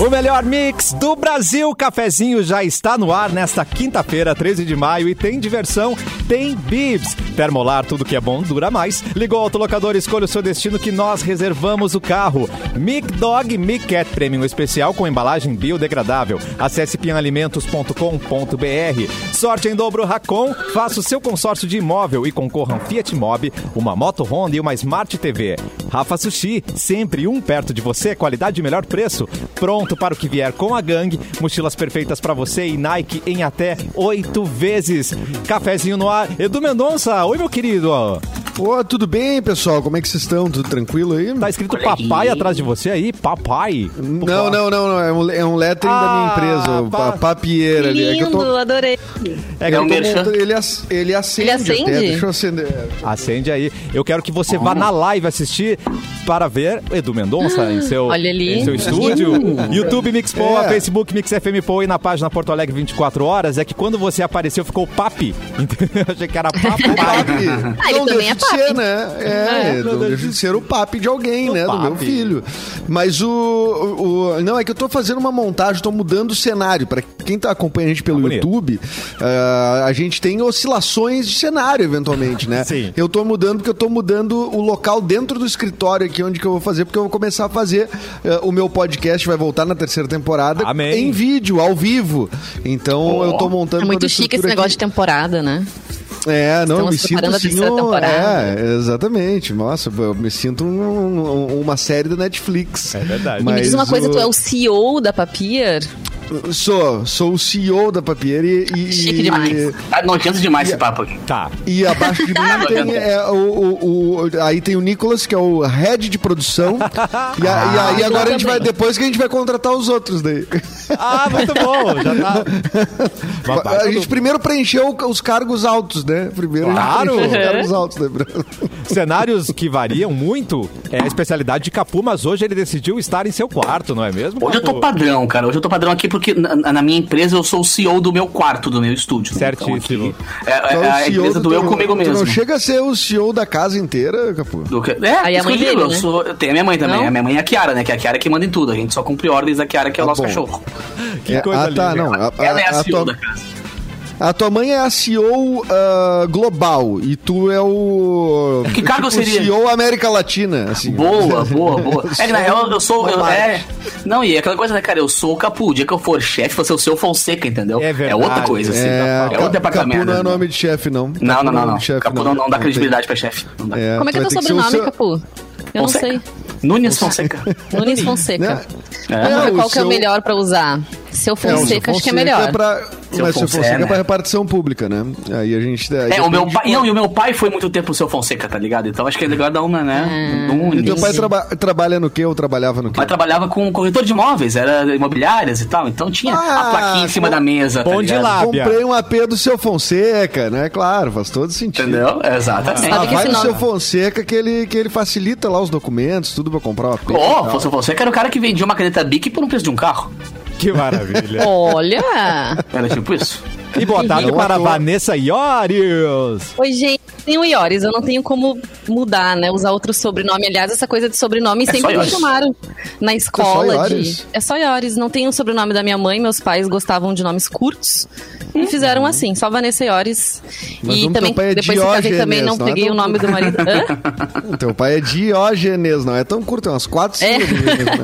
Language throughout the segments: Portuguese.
O melhor mix do Brasil. Cafezinho já está no ar nesta quinta-feira, 13 de maio. E tem diversão, tem bibs. Termolar, tudo que é bom dura mais. Ligou o autolocador, escolha o seu destino que nós reservamos o carro. Mic Dog Mic Cat Premium Especial com embalagem biodegradável. Acesse pianalimentos.com.br. Sorte em dobro Racon. Faça o seu consórcio de imóvel e concorra um Fiat Mobi, uma moto Honda e uma Smart TV. Rafa Sushi, sempre um perto de você, qualidade e melhor preço. Pronto para o que vier com a gangue. Mochilas perfeitas para você e Nike em até oito vezes. Cafezinho no ar. Edu Mendonça, oi meu querido. Ô, tudo bem, pessoal? Como é que vocês estão? Tudo tranquilo aí? Tá escrito papai atrás de você aí? Papai? Não, não, não, não. É um, é um lettering da minha Ah, empresa, pa- papieira ali. É que eu Lindo, tô, adorei. É que É eu tô- montando- ele, ac- ele acende. Ele acende? Até, deixa eu acender. Acende aí. Eu quero que você vá na live assistir para ver Edu Mendonça em seu, Olha ali. em seu estúdio. YouTube Mix Poa, É. Facebook Mix FM Poa e na página Porto Alegre 24 horas. É que quando você apareceu ficou papi. Eu achei que era papai. Papi. Ah, não deixa é de ser, papi. né? É, É. não deixa de ser o papi de alguém, né? Do meu papi. filho. Mas o, o- o- Não, é que eu tô fazendo uma montagem, tô mudando o cenário. Pra quem tá acompanhando a gente pelo Tá. YouTube, ah, a gente tem oscilações de cenário, eventualmente, né? Sim. Eu tô mudando porque eu tô mudando o local dentro do escritório aqui onde que eu vou fazer, porque eu vou começar a fazer ah, o meu podcast, vai voltar na terceira temporada Amém. em vídeo, ao vivo. Então eu tô montando É muito chique esse negócio aqui. de temporada, né? É, não, eu Estamos me sinto preparando a assim. terceira um- temporada. É, exatamente. Nossa, eu me sinto um- um- uma série da Netflix. É verdade. E me diz uma coisa, o- tu é o CEO da Papier? Sou, sou o CEO da Papier e. e Chique demais. Tá nojento demais esse papo aqui. Tá. E abaixo de mim tem é, o, o- o- Aí tem o Nicolas, que é o head de produção. e, a- e aí Ah, agora a gente também. vai. Depois que a gente vai contratar os outros daí. Ah, muito bom. Já tá. A gente primeiro preencheu os cargos altos, né? Primeiro Claro. a gente preencheu os cargos altos, né? Cenários que variam muito é a especialidade de Capu, mas hoje ele decidiu estar em seu quarto, não é mesmo? Hoje eu tô Capu? padrão, cara. Hoje eu tô padrão aqui porque na, na minha empresa eu sou o CEO do meu quarto, do meu estúdio. né? Certíssimo. Então, aqui é, é Tu é o a empresa do eu teu- comigo tu mesmo. não chega a ser o CEO da casa inteira, Capu. Do que- É, Aí a que mãe eu dele, eu né? sou- eu tenho a minha mãe também. Não? A minha mãe é a Kiara, né? Que é a Kiara que manda em tudo. A gente só cumpre ordens da Kiara, que é o Tá nosso bom. cachorro. Que É, coisa ah, tá, linda. não. A, a- Ela é a, a CEO tua, da casa. A tua mãe é a CEO ah, global e tu é o. Que cargo tipo, seria? CEO América Latina. Assim. Boa, boa, boa. É que na real eu sou. Eu- é, não, e é aquela coisa, né, cara? Eu sou o Capu. O dia que eu for chefe, você é o seu Fonseca, entendeu? É verdade. outra coisa, assim. É, É, outro departamento. Capu não é né? nome de chefe, não. Não, não, é não, não. de chefe, Capu não, não dá tem. credibilidade pra chefe. Não dá. É, Como é que é tu teu sobrenome, seu- Capu? Eu não Fonseca. sei. Nunes Fonseca. Nunes Fonseca. Né? É. Vamos É, ver o qual que é o seu- melhor pra usar. Seu É, o seu Fonseca, acho que é Fonseca melhor. pra- Seu mas seu Fonseca, Fonseca é né? pra repartição pública, né? Aí a gente. aí É, o meu pai. Não, e o meu pai foi muito tempo o seu Fonseca, tá ligado? Então acho que é legal dar uma, né? Nunes. E teu pai traba- trabalha no quê ou trabalhava no quê? Mas trabalhava com corretor de imóveis, era imobiliárias e tal, então tinha Ah, a plaquinha em cima bom- da mesa. bom tá de lá. Comprei um AP do seu Fonseca, né? Claro, faz todo sentido. Entendeu? Exatamente. Sabe Ah, que vai no nome- seu Fonseca que ele, que ele facilita lá os documentos, tudo pra comprar o AP. Ó, tal. fosse você que era o cara que vendia uma caneta Bic por um preço de um carro. Que maravilha. Olha! Era tipo isso. E boa tarde para toa. Vanessa Iorius. Oi, gente. Tem o Iores, eu não tenho como mudar, né? Usar outro sobrenome. Aliás, essa coisa de sobrenome só sempre me Iores. chamaram na escola. Iores? de... É só Iores. Não tem o sobrenome da minha mãe, meus pais gostavam de nomes curtos. E fizeram assim, só Vanessa Iores. Mas e também, é depois que casei, também não Diógenes, não é peguei tão o nome do marido. Hã? Teu pai é Diógenes, não é tão curto, é umas quatro É. né?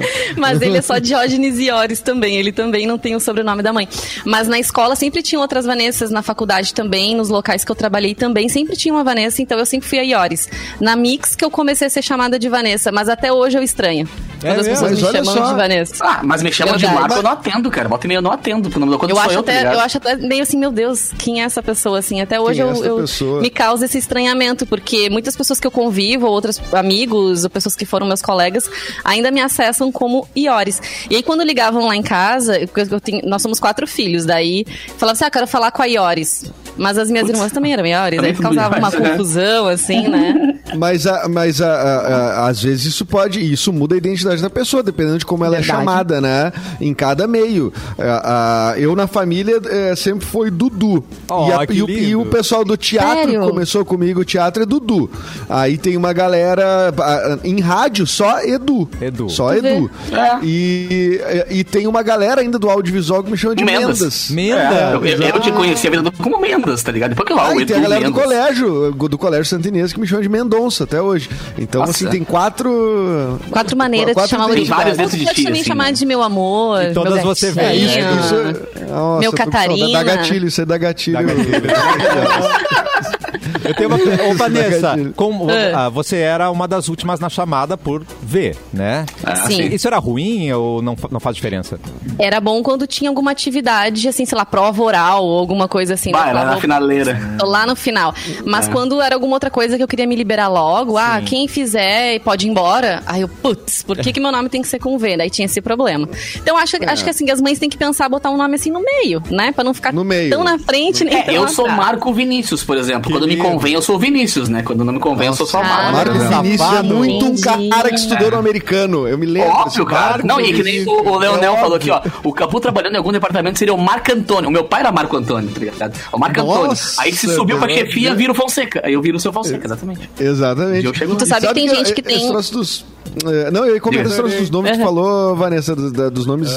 Mas ele é só Diógenes Iores também. Ele também não tem o sobrenome da mãe. Mas na escola sempre tinham outras Vanessas, na faculdade também, nos locais que eu trabalhei também, sempre tinha uma Vanessa, então eu sempre fui a Iores. Na Mix que eu comecei a ser chamada de Vanessa, mas até hoje eu estranho. É Quando as mesmo? pessoas Mas me chamam só. de Vanessa. Ah, mas me chamam de Verdade. Marco, eu não atendo, cara. Bota e meia eu não atendo, porque o nome da conta Eu sou acho, eu, tá até, ligado? eu acho até meio assim, meu Deus, quem é essa pessoa assim? Até hoje Quem é eu, essa eu- me causa esse estranhamento, porque muitas pessoas que eu convivo, ou outros amigos, ou pessoas que foram meus colegas, ainda me acessam como Iores. E aí quando ligavam lá em casa, eu- eu tenho- nós somos quatro filhos, daí falava assim, ah, falar com a Iores. Mas as minhas irmãs também eram Iores, Também aí causava uma né? confusão, assim, né? Mas, a- mas a- a- a- às vezes isso pode, isso muda a identidade da pessoa, dependendo de como ela Verdade. é chamada, né? Em cada meio. A- a- eu na família eh, sempre foi Dudu. Oh, e, a- que e o, e o pessoal do teatro Sério? começou comigo, o teatro é Dudu. Aí tem uma galera a- em rádio, só Edu. Edu. Só Tu vê? Edu. É. E, e tem uma galera ainda do audiovisual que me chama de Mendas. Mendas. Mendas. É, eu, eu, eu te exato. conhecia a vida do- como Mendas, tá ligado? Depois que lá, Ah, o e Edu tem a galera do Mendas. colégio, do colégio Santinês, que me chama de Mendonça até hoje. Então, Nossa. assim, tem quatro. Quatro maneiras quatro de chamar o Tem vários dentro de Pode ti, também assim, chamar né? de meu amor, E todas meu você vê, É, isso, isso é- nossa, Meu. Catarina. Dá gatilho, isso aí dá gatilho. Dá gatilho. Eu tenho uma. Ô, Vanessa, como, É. ah, você era uma das últimas na chamada por ver, né? Ah, Sim. Isso era ruim ou não, não faz diferença? Era bom quando tinha alguma atividade, assim, sei lá, prova oral ou alguma coisa assim. Vai, né? lá na finaleira. Lá no final. Mas quando era alguma outra coisa que eu queria me liberar logo, ah, quem fizer pode ir embora. Aí eu, putz, por que, que meu nome tem que ser com V? Daí tinha esse problema. Então acho, acho que assim, as mães têm que pensar botar um nome assim no meio, né? Pra não ficar No meio. tão na frente nem É, tão eu sou. Marco Vinícius, por exemplo. Quando me lindo. Convém, eu sou Vinícius, né? Quando não me convém, eu sou só Ah. Marco. Marco Safado. Vinícius é muito um cara que estudou no americano. Eu me lembro. Óbvio, cara. Marco Não, e que nem o, o Leonel É falou aqui, ó. O Capu trabalhando em algum departamento seria o Marco Antônio. O meu pai era Marco Antônio, tá ligado? O Marco Nossa, Antônio. Aí se subiu pra chefia, vira o Fonseca. Aí eu viro o seu Fonseca, exatamente. Exatamente. Eu chego lá. Tu sabe que tem gente que tem- dos... é, Não, eu ia comentar esse troço dos nomes que tu falou, Vanessa, dos, nomes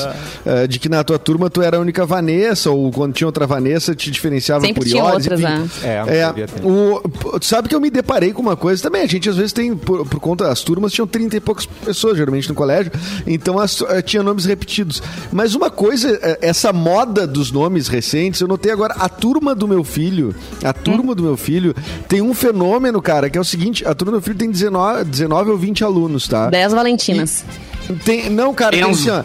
é, de que na tua turma tu era a única Vanessa, ou quando tinha outra Vanessa, te diferenciava Sempre por tinha Iores, outras, enfim. né? É, É, sabia ter. o, sabe que eu me deparei com uma coisa também. A gente às vezes tem, por, por conta, as turmas tinham 30 e poucas pessoas, geralmente no colégio, então as, eh, tinha nomes repetidos. Mas uma coisa, eh, essa moda dos nomes recentes, eu notei agora, a turma do meu filho, a turma do meu filho, tem um fenômeno, cara, que é o seguinte: a turma do meu filho tem 19, 19 ou 20 alunos, tá? Dez Valentinas. Tem, não, cara, tem assim, ó.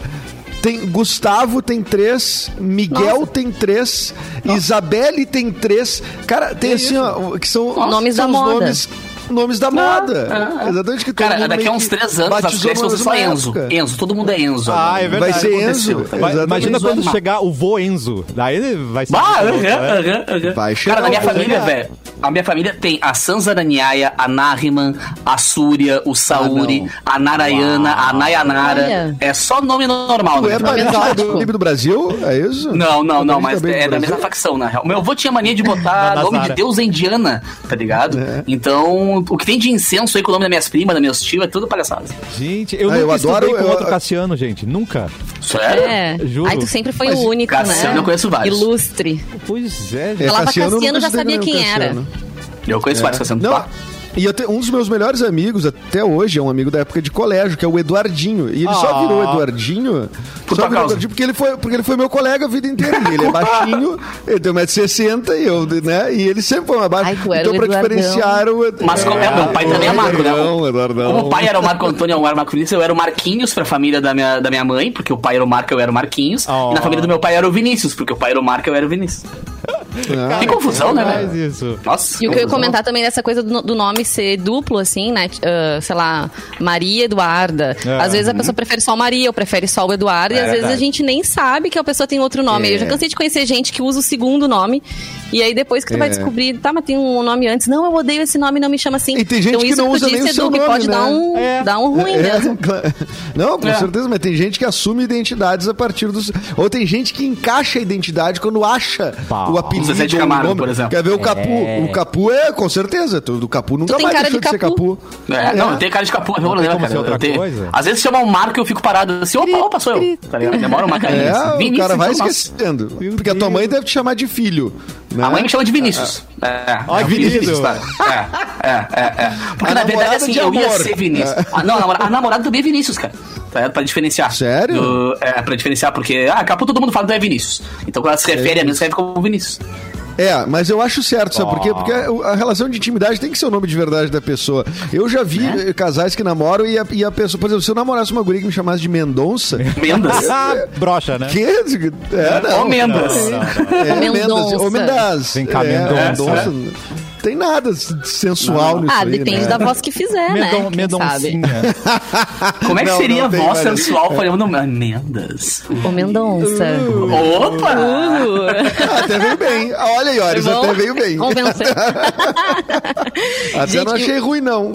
Tem Gustavo tem três, Miguel Nossa. tem três, Isabelle tem três. Cara, tem assim, ó, que são Nomes são da os moda. Nomes, nomes da moda. ah, ah. Exatamente que todo Cara, mundo daqui a uns três anos, as crianças vão ser só Enzo. época. Enzo, todo mundo é Enzo. Ah, agora. é verdade. Vai ser Enzo. Vai- imagina Enzo quando é chegar o vô Enzo. Daí ele vai ser. Ah, aham, né? aham, aham. Vai chegar Cara, na minha família, velho, a minha família tem a Sanzaraniaia, a Nariman, a Súria, o Sauri, a Narayana, a Nayanara. É só nome normal, Tu né? é do PIB do Brasil? É isso? Não, não, não, mas é da mesma facção, na real. Meu avô tinha mania de botar nome de deusa indiana, tá ligado? É. Então, o que tem de incenso aí com o nome das minhas primas, das minhas tios, é tudo palhaçada. Gente, eu Ah, nunca eu adoro- com eu- outro Cassiano, gente. Nunca. Sério? É. Juro. Aí tu sempre foi Mas o único, Cassiano né? eu conheço vários. Ilustre. Pois é, É, gente. Falava Cassiano, eu nunca já sabia quem era. Cassiano. Eu conheço vários Cassiano. Não, Pá. E eu te- um dos meus melhores amigos até hoje é um amigo da época de colégio, que é o Eduardinho. E ele só Ah. virou Eduardinho Por só virou causa. Eduardinho porque ele, foi, porque ele foi meu colega a vida inteira. E ele é baixinho, ele tem 1,60m e eu, né? E ele sempre foi uma baixa. Ai, tu era Então, o pra Eduardão. diferenciar o Ed- Mas como é, meu pai também é Marco, né? Eduardão, Eduardão. Como o pai era o Marco Antônio, eu era o Marco Vinícius, eu era o Marquinhos pra família da minha, da minha mãe, porque o pai era o Marco, eu era o Marquinhos. Oh. E na família do meu pai era o Vinícius, porque o pai era o Marco, eu era o Vinícius. Ah, que confusão, né, Faz velho? isso. Nossa. E o que eu ia comentar também dessa coisa do, do nome ser duplo, assim, né? Ah, sei lá, Maria Eduarda. É. Às vezes a pessoa prefere só o Maria, ou prefere só o Eduardo, e É às vezes a gente nem sabe que a pessoa tem outro nome. É. Eu já cansei de conhecer gente que usa o segundo nome, e aí depois que tu vai É. descobrir, tá, mas tem um nome antes. Não, eu odeio esse nome, não me chama assim. E tem gente então que isso não usa nem o seu nome, pode né? dar um, É. dar um ruim É, mesmo. Não, com É. certeza, mas tem gente que assume identidades a partir dos. Ou tem gente que encaixa a identidade quando acha Pau. o apelido. Zezé de o Camargo, nome. por exemplo. Quer ver o Capu? O Capu é, com certeza. Do Capu nunca Tu tem mais cara deixou de de ser Capu. Capu. É, não, eu tenho cara de capô, é problema, como cara. ser outra Eu tenho- coisa. Às vezes chama um Marco e eu fico parado assim, opa, opa, sou eu. Tá ligado? Demora uma carinha. É, assim. o cara vai nossa. esquecendo. Porque a tua mãe deve te chamar de filho. Né? A mãe me chama de Vinícius. É, Ai, é o filho de querido. Vinícius, tá? É, é, é, é. Porque A na verdade, assim, eu ia ser Vinícius. Ah, não, a namorada, a namorada também é Vinícius, cara. Tá ligado? Pra diferenciar. Sério? Do- é, pra diferenciar, porque, ah, Capu todo mundo fala que é Vinícius. Então quando ela se refere a mim, escreve como Vinícius. É, mas eu acho certo, sabe por quê? Oh. Porque a relação de intimidade tem que ser o nome de verdade da pessoa. Eu já vi Né? eh, casais que namoram e a, e a pessoa, por exemplo, se eu namorasse uma guria que me chamasse de Mendonça. Mendas. Ah, brocha, né? que? É, não. Ou Mendas. Não, não, não. É, Mendonça. Mendas. Ou Mendas. Vem cá, É, Mendonça. Tem nada sensual nisso Ah, aí, depende né? da voz que fizer, Medon, né? Quem sabe? Mendoncinha. Como é que Não, seria não a voz mas- sensual falando Mendas? O Mendonça. Opa! Uh, Ah, até veio bem. Olha aí, Oris, até veio bem. Até Gente, não achei ruim, não.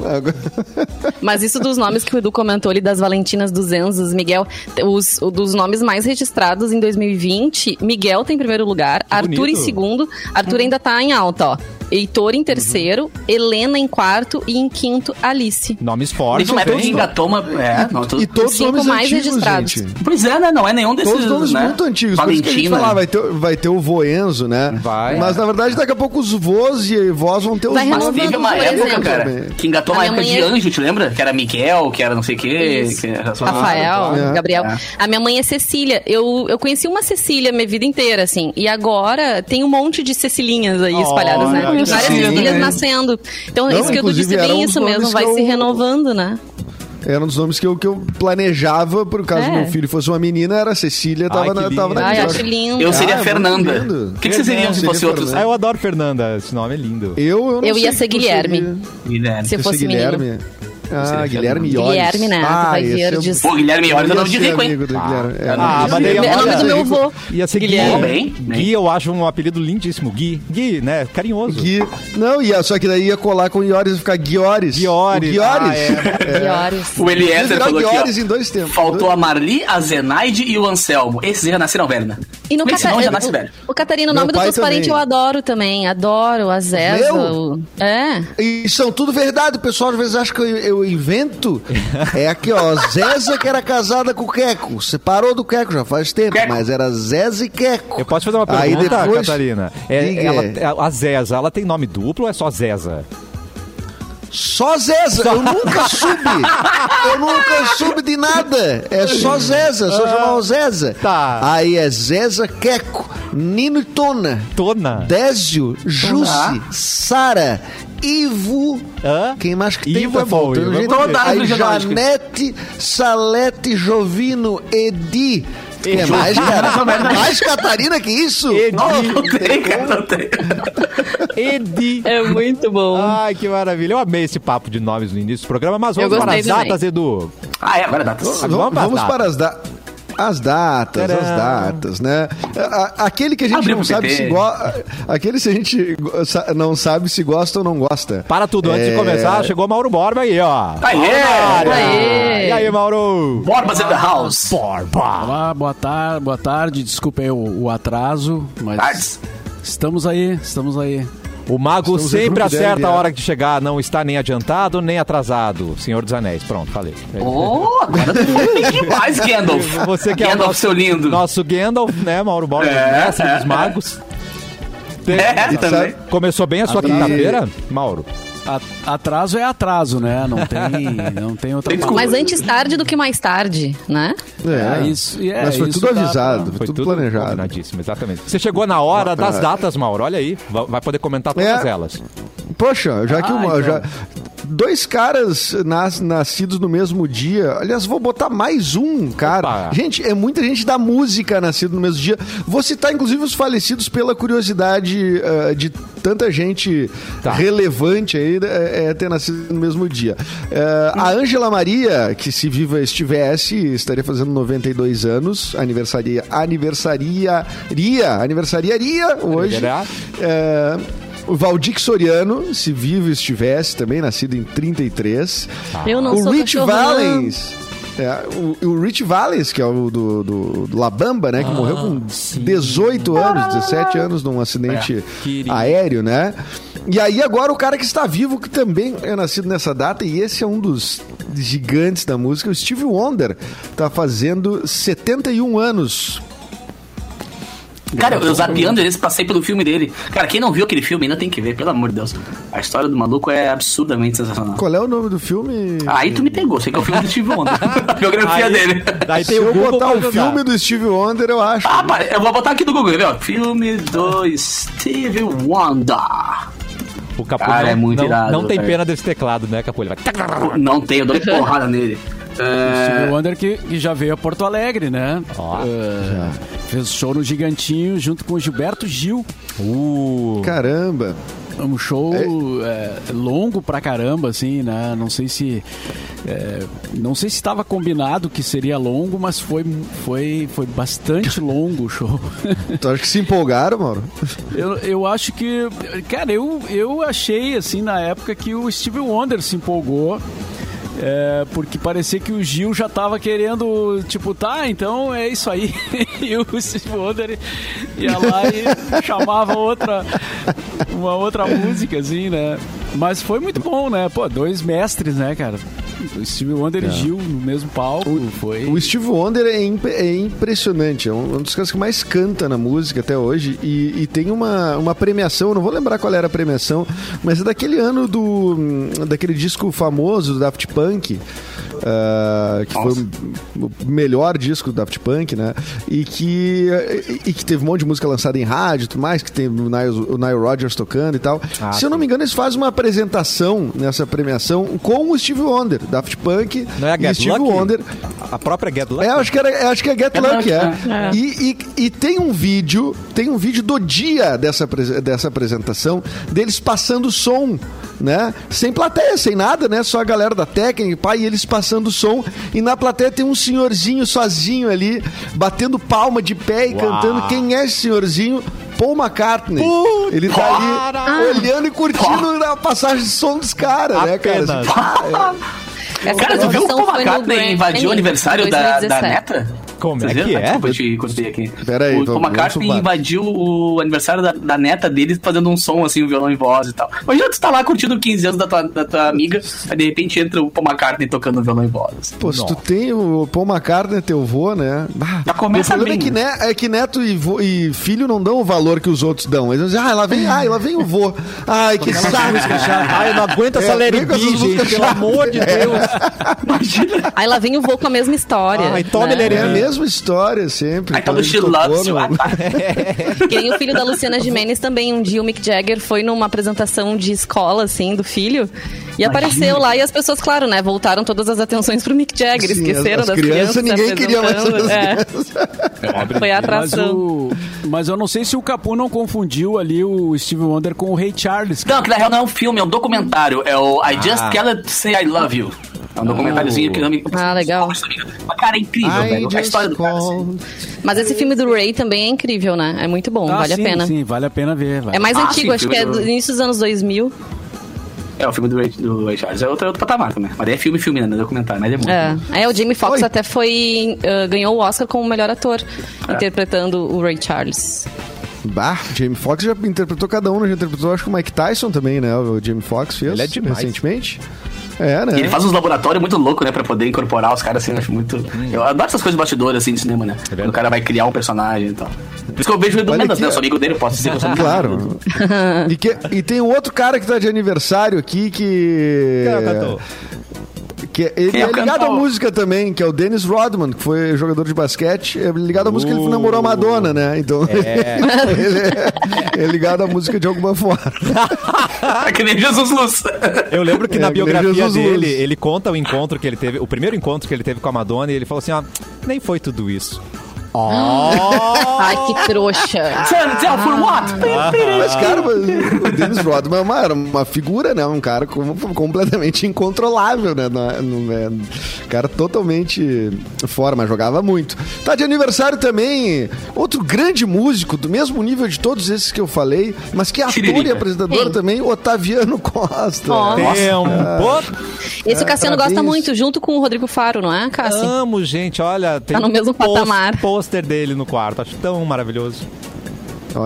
Mas isso dos nomes que o Edu comentou ali, das Valentinas dos Enzos, Miguel, os, dos nomes mais registrados em 2020, Miguel tem em primeiro lugar, Arthur bonito. em segundo, Arthur ainda tá em alta, ó. Heitor em terceiro, Helena em quarto e em quinto, Alice. Nomes fortes. Teve uma época bem. que engatou uma. É, não, E todos os cinco nomes mais antigos, registrados. gente. Pois é, né? Não é nenhum desses. Todos os nomes né? muito antigos. Isso Valentina. fala, vai ter, vai ter o Voenzo, né? Vai. Mas na verdade, daqui a pouco os vós e vós vão ter os Vai Mas nomes. teve uma época, cara, que engatou uma época de é- anjo, te lembra? Que era Miguel, que era não sei o quê. Isso. Que era só... Rafael, claro. É. Gabriel. É. A minha mãe é Cecília. Eu, eu conheci uma Cecília minha vida inteira, assim. E agora tem um monte de Cecilinhas aí espalhadas, né? Olha, Tem várias Cecílias né? nascendo. Então, Não, isso que eu disse era bem um isso mesmo. Vai que se eu- renovando, né? Eram dos nomes que eu, que eu planejava, por caso É. meu filho fosse uma menina, era a Cecília, tava, Ai, que na, tava na Ai, acho lindo. Eu seria Ah, é Fernanda. O que, que vocês seriam se fosse outros? Ah, eu adoro Fernanda. Esse nome é lindo. Eu, eu, não Eu sei ia ser Guilherme. Guilherme. Se eu fosse menino. Guilherme? Ah, Guilherme. Iores. Guilherme, né? Ah, esse é- verdes. Pô, Guilherme Iores é ia nome de ser rico, hein? É, Ah, mas daí É o nome do meu avô. Ia ser Gui. Guilherme. Bem, bem. Gui, eu acho um apelido lindíssimo. Gui. Gui, né? Carinhoso. Gui. Não, ia, só que daí ia colar com Iores e ficar Guiores. Guiores. O Guiores. Ah, é. Piores. O Ia Eliezer falou aqui, Guiores ó, em dois tempos. Faltou a Marli, a Zenaide e o Anselmo. Esses já nasceram velho, né? E no Bem, senão já nasce velho. o, o Catarina, o nome dos teus parentes eu adoro também. Adoro, a Zeza. Meu? o- É. E são tudo verdade, o pessoal às vezes acha que eu, eu invento. É aqui, ó, Zeza que era casada com o Queco. Separou do Queco já faz tempo, Queco. mas era Zeza e Queco. Eu posso fazer uma Aí pergunta, depois- Catarina? É, ela, a Zeza, ela tem nome duplo ou é só Zeza? Só Zeza, eu nunca soube. Eu nunca soube de nada. É só Zeza, só chamar o Zeza. Tá. Aí é Zeza Queco, Nino e Tona, Tona. Désio, Jussi, Sara, Ivo. Hã? Quem mais que tem? Ivo Tá é bom, faltando Ivo é bom. Toda a Aí. Janete, Salete, Jovino, Edi. Edi. mais, cara? Mais Catarina que isso? Edi. Não, não tem, cara, não tem. Edi. É muito bom. Ai, que maravilha. Eu amei esse papo de nomes no início do programa, mas vamos para as datas, Edu. Ah, é, agora dá. Vamos, Vamos vamos para as para as datas. As datas, as Tcharam. datas, né? Aquele que a gente Abriu não sabe se gosta. Aquele que a gente não sabe se gosta ou não gosta. Para tudo, antes É. de começar, chegou Mauro Borba aí, ó. Aê! Aê! E aí, Mauro? Borbas in the house. Borba. Olá, boa tarde, boa tarde. Desculpa aí o, o atraso, mas Tardes. estamos aí, estamos aí. O mago Estamos em sempre acerta a é. hora de chegar, não está nem adiantado nem atrasado. Senhor dos Anéis, pronto, falei. Oh, agora tu mais, Gandalf. Você que é o Gandalf, nosso, seu lindo. nosso Gandalf, né, Mauro Borba, É, mestre é, dos magos. Tem- É, também. Começou bem a sua quinta-feira, Mauro? Atraso é atraso, né? Não tem, não tem outra desculpa. palavra. Mas antes tarde do que mais tarde, né? É, isso, é, Mas foi isso tudo avisado, pra- foi, tudo, planejado. exatamente. Você chegou na hora das datas, Mauro, olha aí. Va- Vai poder comentar todas É. elas. Poxa, já que Ah, uma, então. já, dois caras nas- nascidos no mesmo dia. Aliás, vou botar mais um, cara. Opa. Gente, é muita gente da música nascido no mesmo dia. Vou citar, inclusive, os falecidos pela curiosidade eh, de tanta gente Tá. relevante aí eh, eh, ter nascido no mesmo dia. Eh, a Ângela Maria, que se viva estivesse, estaria fazendo 92 anos. Aniversaria, aniversariaria, aniversariaria hoje. É, o Valdir Soriano, se vivo estivesse, também nascido em 33. Eu não o sou Rich cachorro, não. É, o, o Rich Valens, que é o do, do, do La Bamba, né? Que morreu com 18 anos, 17 anos num acidente É, aéreo, né? E aí agora o cara que está vivo, que também é nascido nessa data, e esse é um dos gigantes da música, o Steve Wonder, tá fazendo 71 anos. Cara, eu zapeando eles, passei pelo filme dele. Cara, quem não viu aquele filme ainda tem que ver, pelo amor de Deus. A história do maluco é absurdamente sensacional. Qual é o nome do filme? Aí tu me pegou, sei que é o filme do Steve Wonder. A biografia Aí- dele. Daí Se tem o eu Google botar o filme do Steve Wonder, eu acho. Ah, pá, eu vou botar aqui do Google, viu? Filme do Steve Wonder. O Capu Cara, não, é muito não, irado, não tem velho. pena desse teclado, né, Capu? Ele vai... Não tem, eu dou porrada nele. Steve É... Wonder que, que já veio a Porto Alegre, né? Ó. É, fez show no Gigantinho junto com o Gilberto Gil. Uh, Caramba. um show é, longo pra caramba, assim, né? Não sei se. é, não sei se estava combinado que seria longo, mas foi, foi, foi bastante longo o show. Tu acha que se empolgaram, Mauro? Eu, eu acho que. Cara, eu, eu achei, assim, na época que o Steve Wonder se empolgou. É, porque parecia que o Gil já tava querendo, tipo, tá, então é isso aí. e o Steve Wonder ia lá e chamava outra, uma outra música, assim, né? Mas foi muito bom, né? Pô, dois mestres, né, cara? O Steve Wonder e Gil no mesmo palco. foi. O Steve Wonder é, imp- é impressionante, é um, um dos caras que mais canta na música até hoje e, e tem uma, uma premiação, não vou lembrar qual era a premiação, mas é daquele ano do hum, daquele disco famoso do Daft Punk. Ah, que foi o melhor disco do Daft Punk, né? E que, e, e que teve um monte de música lançada em rádio e tudo mais, que tem o Nile, o Nile Rodgers tocando e tal. Ah, Se eu não me engano, eles fazem uma apresentação nessa premiação com o Steve Wonder, Daft Punk Não é a e Get Steve Lucky? Wonder. A própria Get Lucky? É, acho que, era, acho que é Get Get Lucky, Lucky, é. E, e, e tem um vídeo, tem um vídeo do dia dessa, dessa apresentação, deles passando som, né? Sem plateia, sem nada, né? Só a galera da técnica, pai, e eles passando som. E na plateia tem um senhorzinho sozinho ali, batendo palma de pé e Uau. cantando. Quem é esse senhorzinho? Paul McCartney. Puta Ele tá ali olhando e curtindo a passagem de som dos caras, né, cara? Apenas. Essa Cara, tu viu o Paul McCartney invadiu o aniversário da, da 2017. Como é que é? Desculpa, eu te cortei aqui. Pera aí, o Paul vamos- McCartney invadiu o aniversário da, da neta dele fazendo um som, assim, um violão em voz e tal. Imagina tu tá lá curtindo 15 anos da tua, da tua amiga, aí de repente entra o Paul McCartney tocando um violão em voz. assim. Pô, se tu tem o Paul McCartney, teu vô, né? Já começa o problema bem, é que, né? é que neto e, vô- e filho não dão o valor que os outros dão. Eles dizem, ah, lá vem, ai, lá vem o vô. Ai, que saco. Ai, eu não aguento essa É, B, gente, músicas pelo amor de Deus. Imagina. Aí lá vem o voo com a mesma história. Ai, tome, né? Lelê. É a mesma história sempre. Aí tá no tocou Loves no-. Ah. E o filho da Luciana Gimenez também, um dia o Mick Jagger foi numa apresentação de escola, assim, do filho. E apareceu lá e as pessoas, claro, né, voltaram todas as atenções pro Mick Jagger, Sim, esqueceram as- as das crianças, crianças. se ninguém queria mais É. Foi a Mas, atração. o, mas eu não sei se o Capu não confundiu ali o Steve Wonder com o Ray Charles. Não, que na real não é um filme, é um documentário. É o I Just Cannot Say I Love You. É um documentáriozinho que eu me... Ah, legal. Mas, cara, é incrível, I velho. A história do cara, assim. Mas esse filme do Ray também é incrível, né? É muito bom, Ah, vale sim, a pena. Sim, vale a pena ver. vale. É mais Ah, antigo, sim, acho que é do início dos anos 2000. É, o filme do Ray, do Ray Charles é outro, é outro patamar também. Mas daí é filme, filme, né? Não é documentário, mas é muito. É. Aí o Jamie Foxx até foi. ah, ganhou o Oscar como melhor ator, interpretando o Ray Charles. Bah, Jamie Foxx já interpretou cada um, né? já interpretou, acho que o Mike Tyson também, né? O Jamie Foxx fez Ele é demais. recentemente. É, né? E ele faz uns laboratórios muito loucos, né? Pra poder incorporar os caras assim, eu acho muito. Eu adoro essas coisas bastidores assim de cinema, né? Quando o cara vai criar um personagem e tal. Por isso que eu vejo o Edu Mendes, né? Eu sou amigo dele, posso dizer que eu sou amigo Claro. e, que- e tem um outro cara que tá de aniversário aqui que. É cantor? Que ele Quem é, é ligado à música também, que é o Dennis Rodman, que foi jogador de basquete. É ligado à música, ele Uh. namorou a Madonna, né? Então ele, é, é ligado à música de alguma forma. É que nem Jesus Luz. Eu lembro que É, na biografia Jesus dele, Luz. ele conta o encontro que ele teve, o primeiro encontro que ele teve com a Madonna, e ele falou assim: ó, nem foi tudo isso. Ai, que trouxa. Tell, for what? Mas, cara, o Dennis Rodman é uma, era uma figura, né? Um cara com- completamente incontrolável, né? Na- no- é, cara totalmente fora, mas jogava muito. Tá de aniversário também outro grande músico, do mesmo nível de todos esses que eu falei, mas que é ator e Tiririca. apresentador Quem? também, Otaviano Costa. Ó. Tempo! Esse o Cassiano gosta muito, junto com o Rodrigo Faro, não é, Cássio? Amo, gente, olha, tem Tá no mesmo pos- patamar. Pôster dele no quarto, acho tão maravilhoso.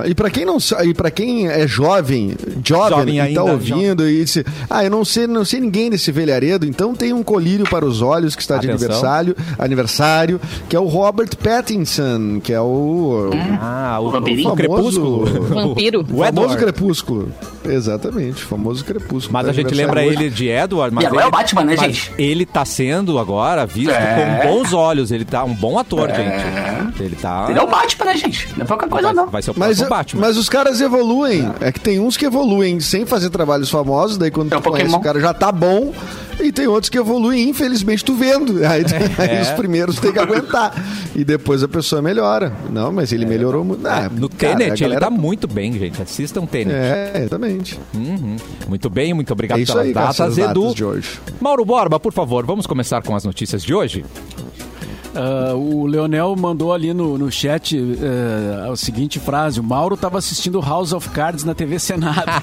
E pra quem não e para quem é jovem, jovem, Jovem e tá ainda, ouvindo e disse, ah, eu não sei, não sei ninguém desse velharedo, então tem um colírio para os olhos que está de Atenção. aniversário, aniversário, que é o Robert Pattinson, que é o, Ah, o, O vampirinho? o famoso- crepúsculo. Vampiro. O famoso crepúsculo. Exatamente, famoso crepúsculo. Mas Tá a gente lembra hoje. ele de Edward, mas E agora é ele, o Batman, né, gente? Ele tá sendo agora visto É. com bons olhos. Ele tá um bom ator, gente. Ele tá. Ele é o Batman, né, gente? Não é pouca coisa, vai, não. vai ser o Mas, Batman. mas os caras evoluem. É que tem uns que evoluem sem fazer trabalhos famosos, daí quando É tu conhece o cara já tá bom, E tem outros que evoluem, infelizmente, tu vendo. Aí, aí os primeiros tem que aguentar. E depois a pessoa melhora. Não, mas ele melhorou muito. Ah, No cara, Tenet, a ele galera- tá muito bem, gente. Assistam o Tenet. É, exatamente. Uhum. Muito bem, muito obrigado É pelas aí, datas, Edu. datas. Mauro Borba, por favor, vamos começar com as notícias de hoje? Ah, o Leonel mandou ali no, no chat eh, a seguinte frase: O Mauro estava assistindo House of Cards na TV Senado.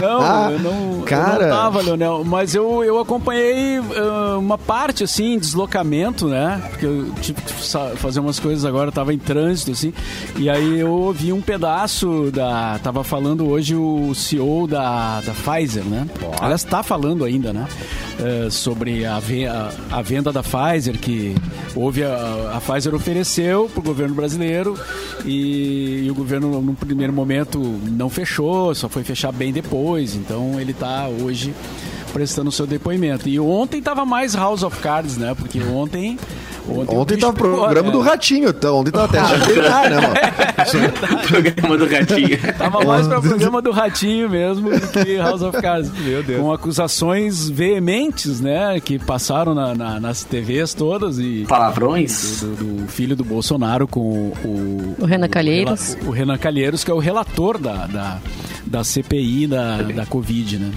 não, eu não, Cara. eu não tava, Leonel, mas eu, eu acompanhei ah, uma parte, assim, deslocamento, né? Porque eu tive que fazer umas coisas agora, eu tava em trânsito, assim, e aí eu ouvi um pedaço da. Tava falando hoje o CEO da, da Pfizer, né? Aliás, tá falando ainda, né? Eh, sobre a, a, a venda da Pfizer, que houve a, a Pfizer ofereceu para o governo brasileiro e, e o governo, no primeiro momento, não fechou, só foi fechar bem depois. Então ele está hoje prestando seu depoimento. E ontem tava mais House of Cards, né? Porque ontem. Ontem, o Ontem tava o pegou, programa né? do Ratinho, então. Ontem tava até já terminar, né, mano? Programa do gatinho. Tava mais para o programa do Ratinho mesmo do que House of Cards. Meu Deus. Com acusações veementes, né? Que passaram na- na- nas TVs todas e. Palavrões. do, do filho do Bolsonaro com o... O Renan Calheiros. rela- O, Renan Calheiros, que é o relator da, da, da CPI da, da Covid, né?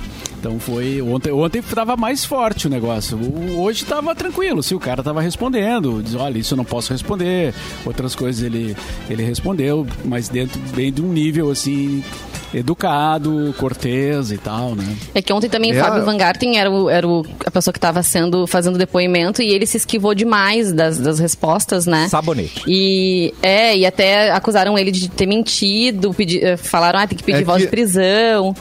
Então foi... Ontem, ontem tava mais forte o negócio. Hoje tava tranquilo. Se o cara tava respondendo, diz, olha, isso eu não posso responder. Outras coisas ele, ele respondeu, mas dentro bem de um nível, assim... Educado, cortês e tal, né? É que ontem também É, o Fábio Van Garten era, o, era o- a pessoa que estava sendo fazendo depoimento e ele se esquivou demais das, das respostas, né? Sabonete. E é, e até acusaram ele de ter mentido, pedi- eh, falaram, ah, tem que pedir É voz que- de prisão.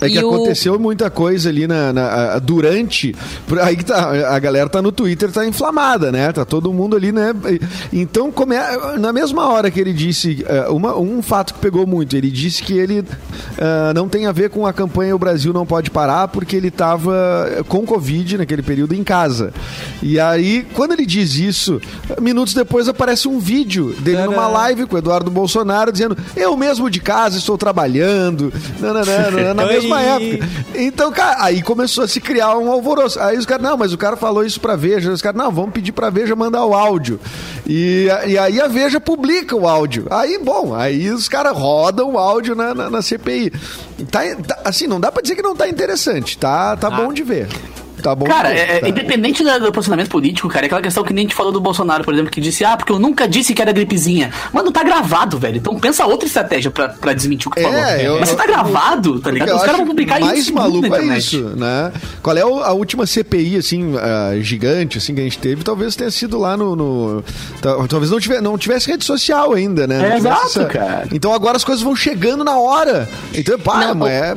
É E que o- aconteceu muita coisa ali na, na- durante. Aí que tá, a galera tá no Twitter, tá inflamada, né? Tá todo mundo ali, né? Então, come, na mesma hora que ele disse, eh, uma- um fato que pegou muito, ele disse que ele ah, não tem a ver com a campanha O Brasil Não Pode Parar, porque ele tava com Covid naquele período em casa. E aí, quando ele diz isso, minutos depois aparece um vídeo dele numa live com o Eduardo Bolsonaro dizendo: Eu mesmo de casa estou trabalhando. nananana, na mesma época. Então, cara, aí começou a se criar um alvoroço. Aí os caras, não, mas o cara falou isso pra Veja. Os caras, não, vamos pedir pra Veja mandar o áudio. E, e aí a Veja publica o áudio. Aí, bom, aí os caras rodam o áudio na, na, na CPI. Tá, tá- assim, não dá pra dizer que não tá interessante. Tá, tá bom de ver. Tá bom Cara, ver. é, é, tá. independente da- do posicionamento político, cara, é aquela questão que nem a gente falou do Bolsonaro, por exemplo, que disse, ah, porque eu nunca disse que era gripezinha. Mano, tá gravado, velho. Então pensa outra estratégia pra, pra desmentir o que É, falou. eu- Mas se tá gravado, tá ligado? Os caras vão publicar mais isso segundo maluco na é internet. isso, né? Qual é o- a última CPI, assim, ah, gigante, assim, que a gente teve? Talvez tenha sido lá no... no- ta- talvez não, tive, não tivesse rede social ainda, né? É, tivesse exato, cara. Então agora as coisas vão chegando na hora. Então, pá, Não, mas é...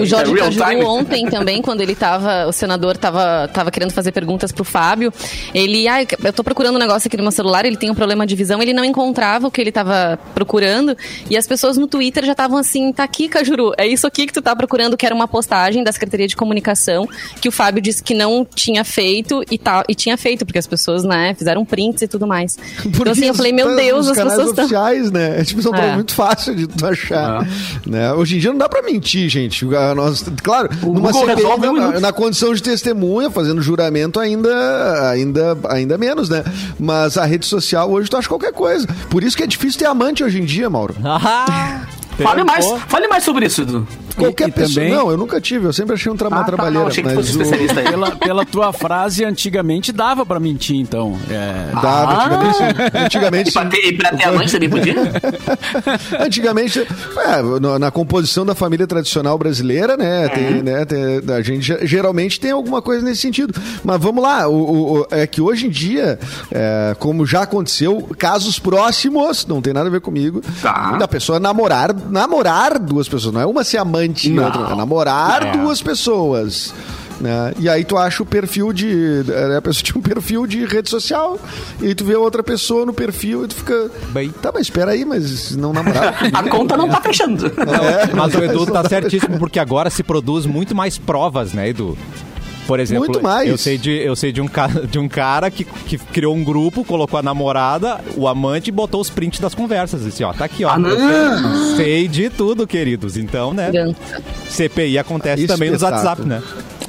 O Jorge É Cajuru ontem também, quando ele tava, o senador tava, tava querendo fazer perguntas pro Fábio, ele, ah, eu tô procurando um negócio aqui no meu celular, ele tem um problema de visão, ele não encontrava o que ele tava procurando, e as pessoas no Twitter já estavam assim, tá aqui, Cajuru, é isso aqui que tu tá procurando, que era uma postagem da Secretaria de Comunicação, que o Fábio disse que não tinha feito, e, tá, e tinha feito, porque as pessoas, né, fizeram prints e tudo mais. então assim, eu falei, meu Deus, as pessoas estão... oficiais, né? É, tipo, são É. muito fácil de tu achar. Ah. Né? Hoje em dia não dá pra mentir, gente. Nós, claro, O numa CPI, na, na condição de testemunha, fazendo juramento ainda, ainda, ainda menos, né? Mas a rede social hoje tu acha qualquer coisa. Por isso que é difícil ter amante hoje em dia, Mauro. Fale mais, fale mais sobre isso, Edu. Qualquer e pessoa. também- Não, eu nunca tive. Eu sempre achei um trabalho Ah, tá, trabalheira. não, mas fosse o- especialista aí. Pela, pela tua frase, antigamente dava pra mentir, então. É, Dava, Ah. antigamente, sim. antigamente E pra ter, e pra ter amante também podia? Antigamente, é, na composição da família tradicional brasileira, né, tem, né, tem- a gente ge- geralmente tem alguma coisa nesse sentido. Mas vamos lá, o- o- é que hoje em dia, é, como já aconteceu, casos próximos, não tem nada a ver comigo, Tá. da pessoa namorar, namorar duas pessoas, não é uma ser amante e Não. outra, é namorar É. duas pessoas. Né? E aí tu acha o perfil de. A pessoa tinha um perfil de rede social, e aí tu vê outra pessoa no perfil e tu fica. Bem. Tá, mas espera aí, mas não namoraram comigo? A conta não tá fechando. É, Mas o Edu tá certíssimo, porque agora se produz muito mais provas, né, Edu? Por exemplo, Muito mais. eu sei de, eu sei de, um, ca- de um cara que, que criou um grupo, colocou a namorada, o amante e botou os prints das conversas. Disse, ó, tá aqui, ó. Ah, sei, sei de tudo, queridos. Então, né. CPI acontece também nos. WhatsApp, né?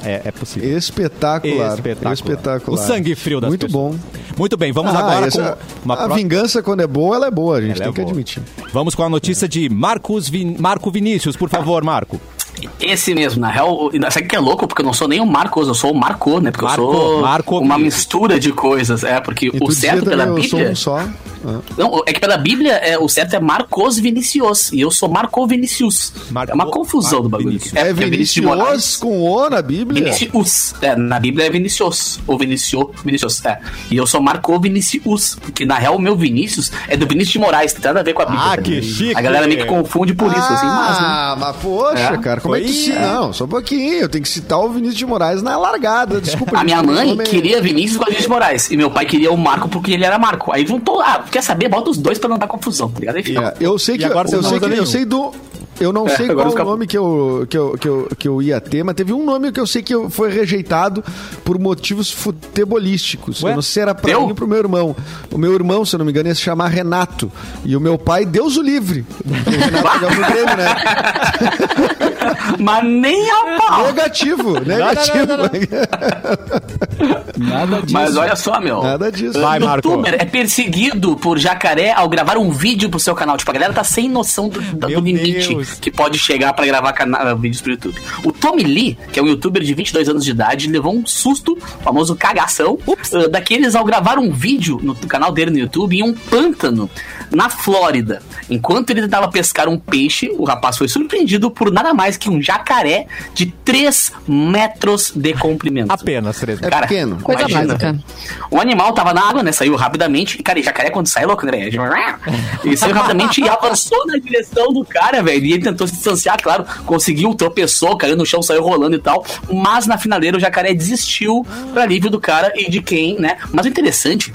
É, é possível. Espetacular. Espetacular. Espetacular. O sangue frio das Muito pessoas. bom. Muito bem, vamos Ah, agora essa- com uma a pró- vingança, quando é boa, ela é boa, a gente Ela tem é que boa. admitir. Vamos com a notícia de Marcos Vin... Marco Vinícius, por favor, Marco. Esse mesmo, na real, o- sabe que é louco? Porque eu não sou nem o Marcos, eu sou o Marco, né? Porque Marco, eu sou Marco uma Vinícius. mistura de coisas. É, porque E o certo pela também, eu sou Bíblia. um só. Ah. Não, é que pela Bíblia é, o certo é Marcos Vinicius. E eu sou Marco Vinicius. Marco- é uma confusão Marco do bagulho. Vinícius. É, Vinícius de Vinicius com O na Bíblia? Vinicius. É, na Bíblia é Vinicius. Ou Vinicius. Vinicius, é. E eu sou Marco Vinicius. Porque na real o meu Vinícius é do Vinícius de Moraes. Tem nada a ver com a Bíblia. Ah, né? que chique. A galera meio que confunde por isso, assim. Mas, né? Ah, mas poxa, É. cara, como é que cita? Não, só um pouquinho. Eu tenho que citar o Vinícius de Moraes na largada. Desculpa. A minha mãe queria Vinícius com a Vinícius de Moraes. E meu pai queria o Marco porque ele era Marco. Aí juntou. Ah, quer saber? Bota os dois pra não dar confusão, tá ligado? Aí fica. É, eu sei E que agora eu não sei que eu sei do eu não É, sei agora qual o nome que eu, que, eu, que, eu, que eu ia ter, mas teve um nome que eu sei que foi rejeitado por motivos futebolísticos. Ué? Eu não sei se era pra Teu? mim ou pro meu irmão. O meu irmão, se eu não me engano, ia se chamar Renato. E o meu pai, Deus o livre. O Renato jogava no Grêmio, né? Mas nem a pau. Negativo, negativo. não, não, Nada disso. Mas olha só, meu. Nada disso. Vai, Marco. Youtuber é perseguido por jacaré ao gravar um vídeo pro seu canal. Tipo, a galera tá sem noção do, do limite Deus. que pode chegar pra gravar cana- uh, vídeos pro YouTube. O Tommy Lee, que é um youtuber de 22 anos de idade, levou um susto, famoso cagação, uh, daqueles ao gravar um vídeo no canal dele no YouTube em um pântano na Flórida. Enquanto ele tentava pescar um peixe, o rapaz foi surpreendido por nada mais que um jacaré de 3 metros de comprimento. Apenas três. É pequeno. Coisa imagina, básica. O animal tava na água, né? Saiu rapidamente. E, cara, e jacaré quando sai é louco, né? Ele saiu rapidamente e avançou na direção do cara, velho. E ele tentou se distanciar, claro. Conseguiu, tropeçou, caiu no chão, saiu rolando e tal. Mas na finaleira o jacaré desistiu pra alívio do cara e de quem, né? Mas o interessante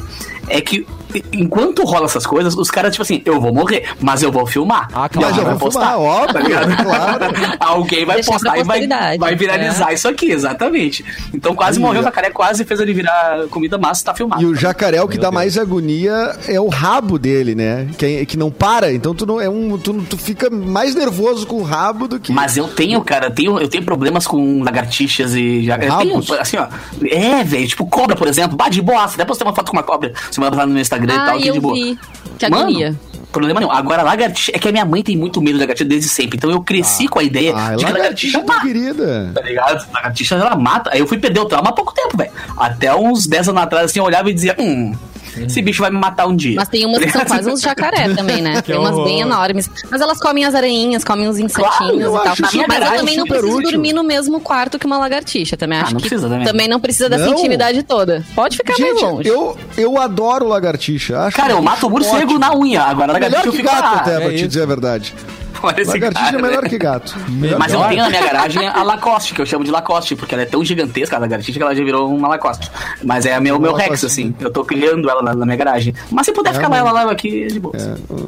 é que enquanto rola essas coisas, os caras, tipo assim, eu vou morrer, mas eu vou filmar. Ah, claro. alguém Mas eu vou filmar, óbvio, tá ligado? claro. Alguém vai Deixar postar e vai, vai viralizar isso aqui, exatamente. Então quase Aí, morreu, o jacaré quase fez ele virar comida, mas tá filmado. E o jacaré, o que Meu dá Deus. mais agonia é o rabo dele, né? Que, é- que não para. Então tu não é um. Tu, tu fica mais nervoso com o rabo do que. Mas eu tenho, cara, eu tenho, eu tenho problemas com lagartixas e tenho, Rabos? assim, ó. É, velho, tipo cobra, por exemplo. Bah, de boa. Até postei uma foto com uma cobra semana passada no meu Instagram e Ah, tal, que eu de boa. vi. Que Mano, agonia. Problema nenhum. Agora, lagartixa. É que a minha mãe tem muito medo de lagartixa desde sempre. Então eu cresci com a ideia Ai, de que lagartixa, lagartixa tua mata. querida. Tá ligado? Lagartixa ela mata. Aí eu fui perder o trauma há pouco tempo, velho. Até uns 10 anos atrás, assim, eu olhava e dizia: Hum, esse bicho vai me matar um dia. Mas tem umas que são Tá quase uns jacaré também, né? Tem umas bem enormes. Mas elas comem as aranhas, comem os insetinhos Claro, e tal. acho Mas eu também não preciso útil. dormir no mesmo quarto que uma lagartixa. Também Ah, acho não que precisa também. também não precisa dessa Não. intimidade toda. Pode ficar mais Gente, longe. eu, eu adoro lagartixa. Acho Cara, eu um mato o morcego na unha. Agora, Melhor lagartixa eu que fico gato, lá. até, é pra te isso. dizer a verdade. Olha esse Lagartixa cara, é melhor né? que gato. Mas eu Melhor. tenho na minha garagem a Lacoste, que eu chamo de Lacoste, porque ela é tão gigantesca, a lagartixa, que ela já virou uma Lacoste. Mas é meu, meu Uma Rex, assim. Eu tô criando ela na, na minha garagem. Mas se puder ficar lá, ela leva aqui de boa.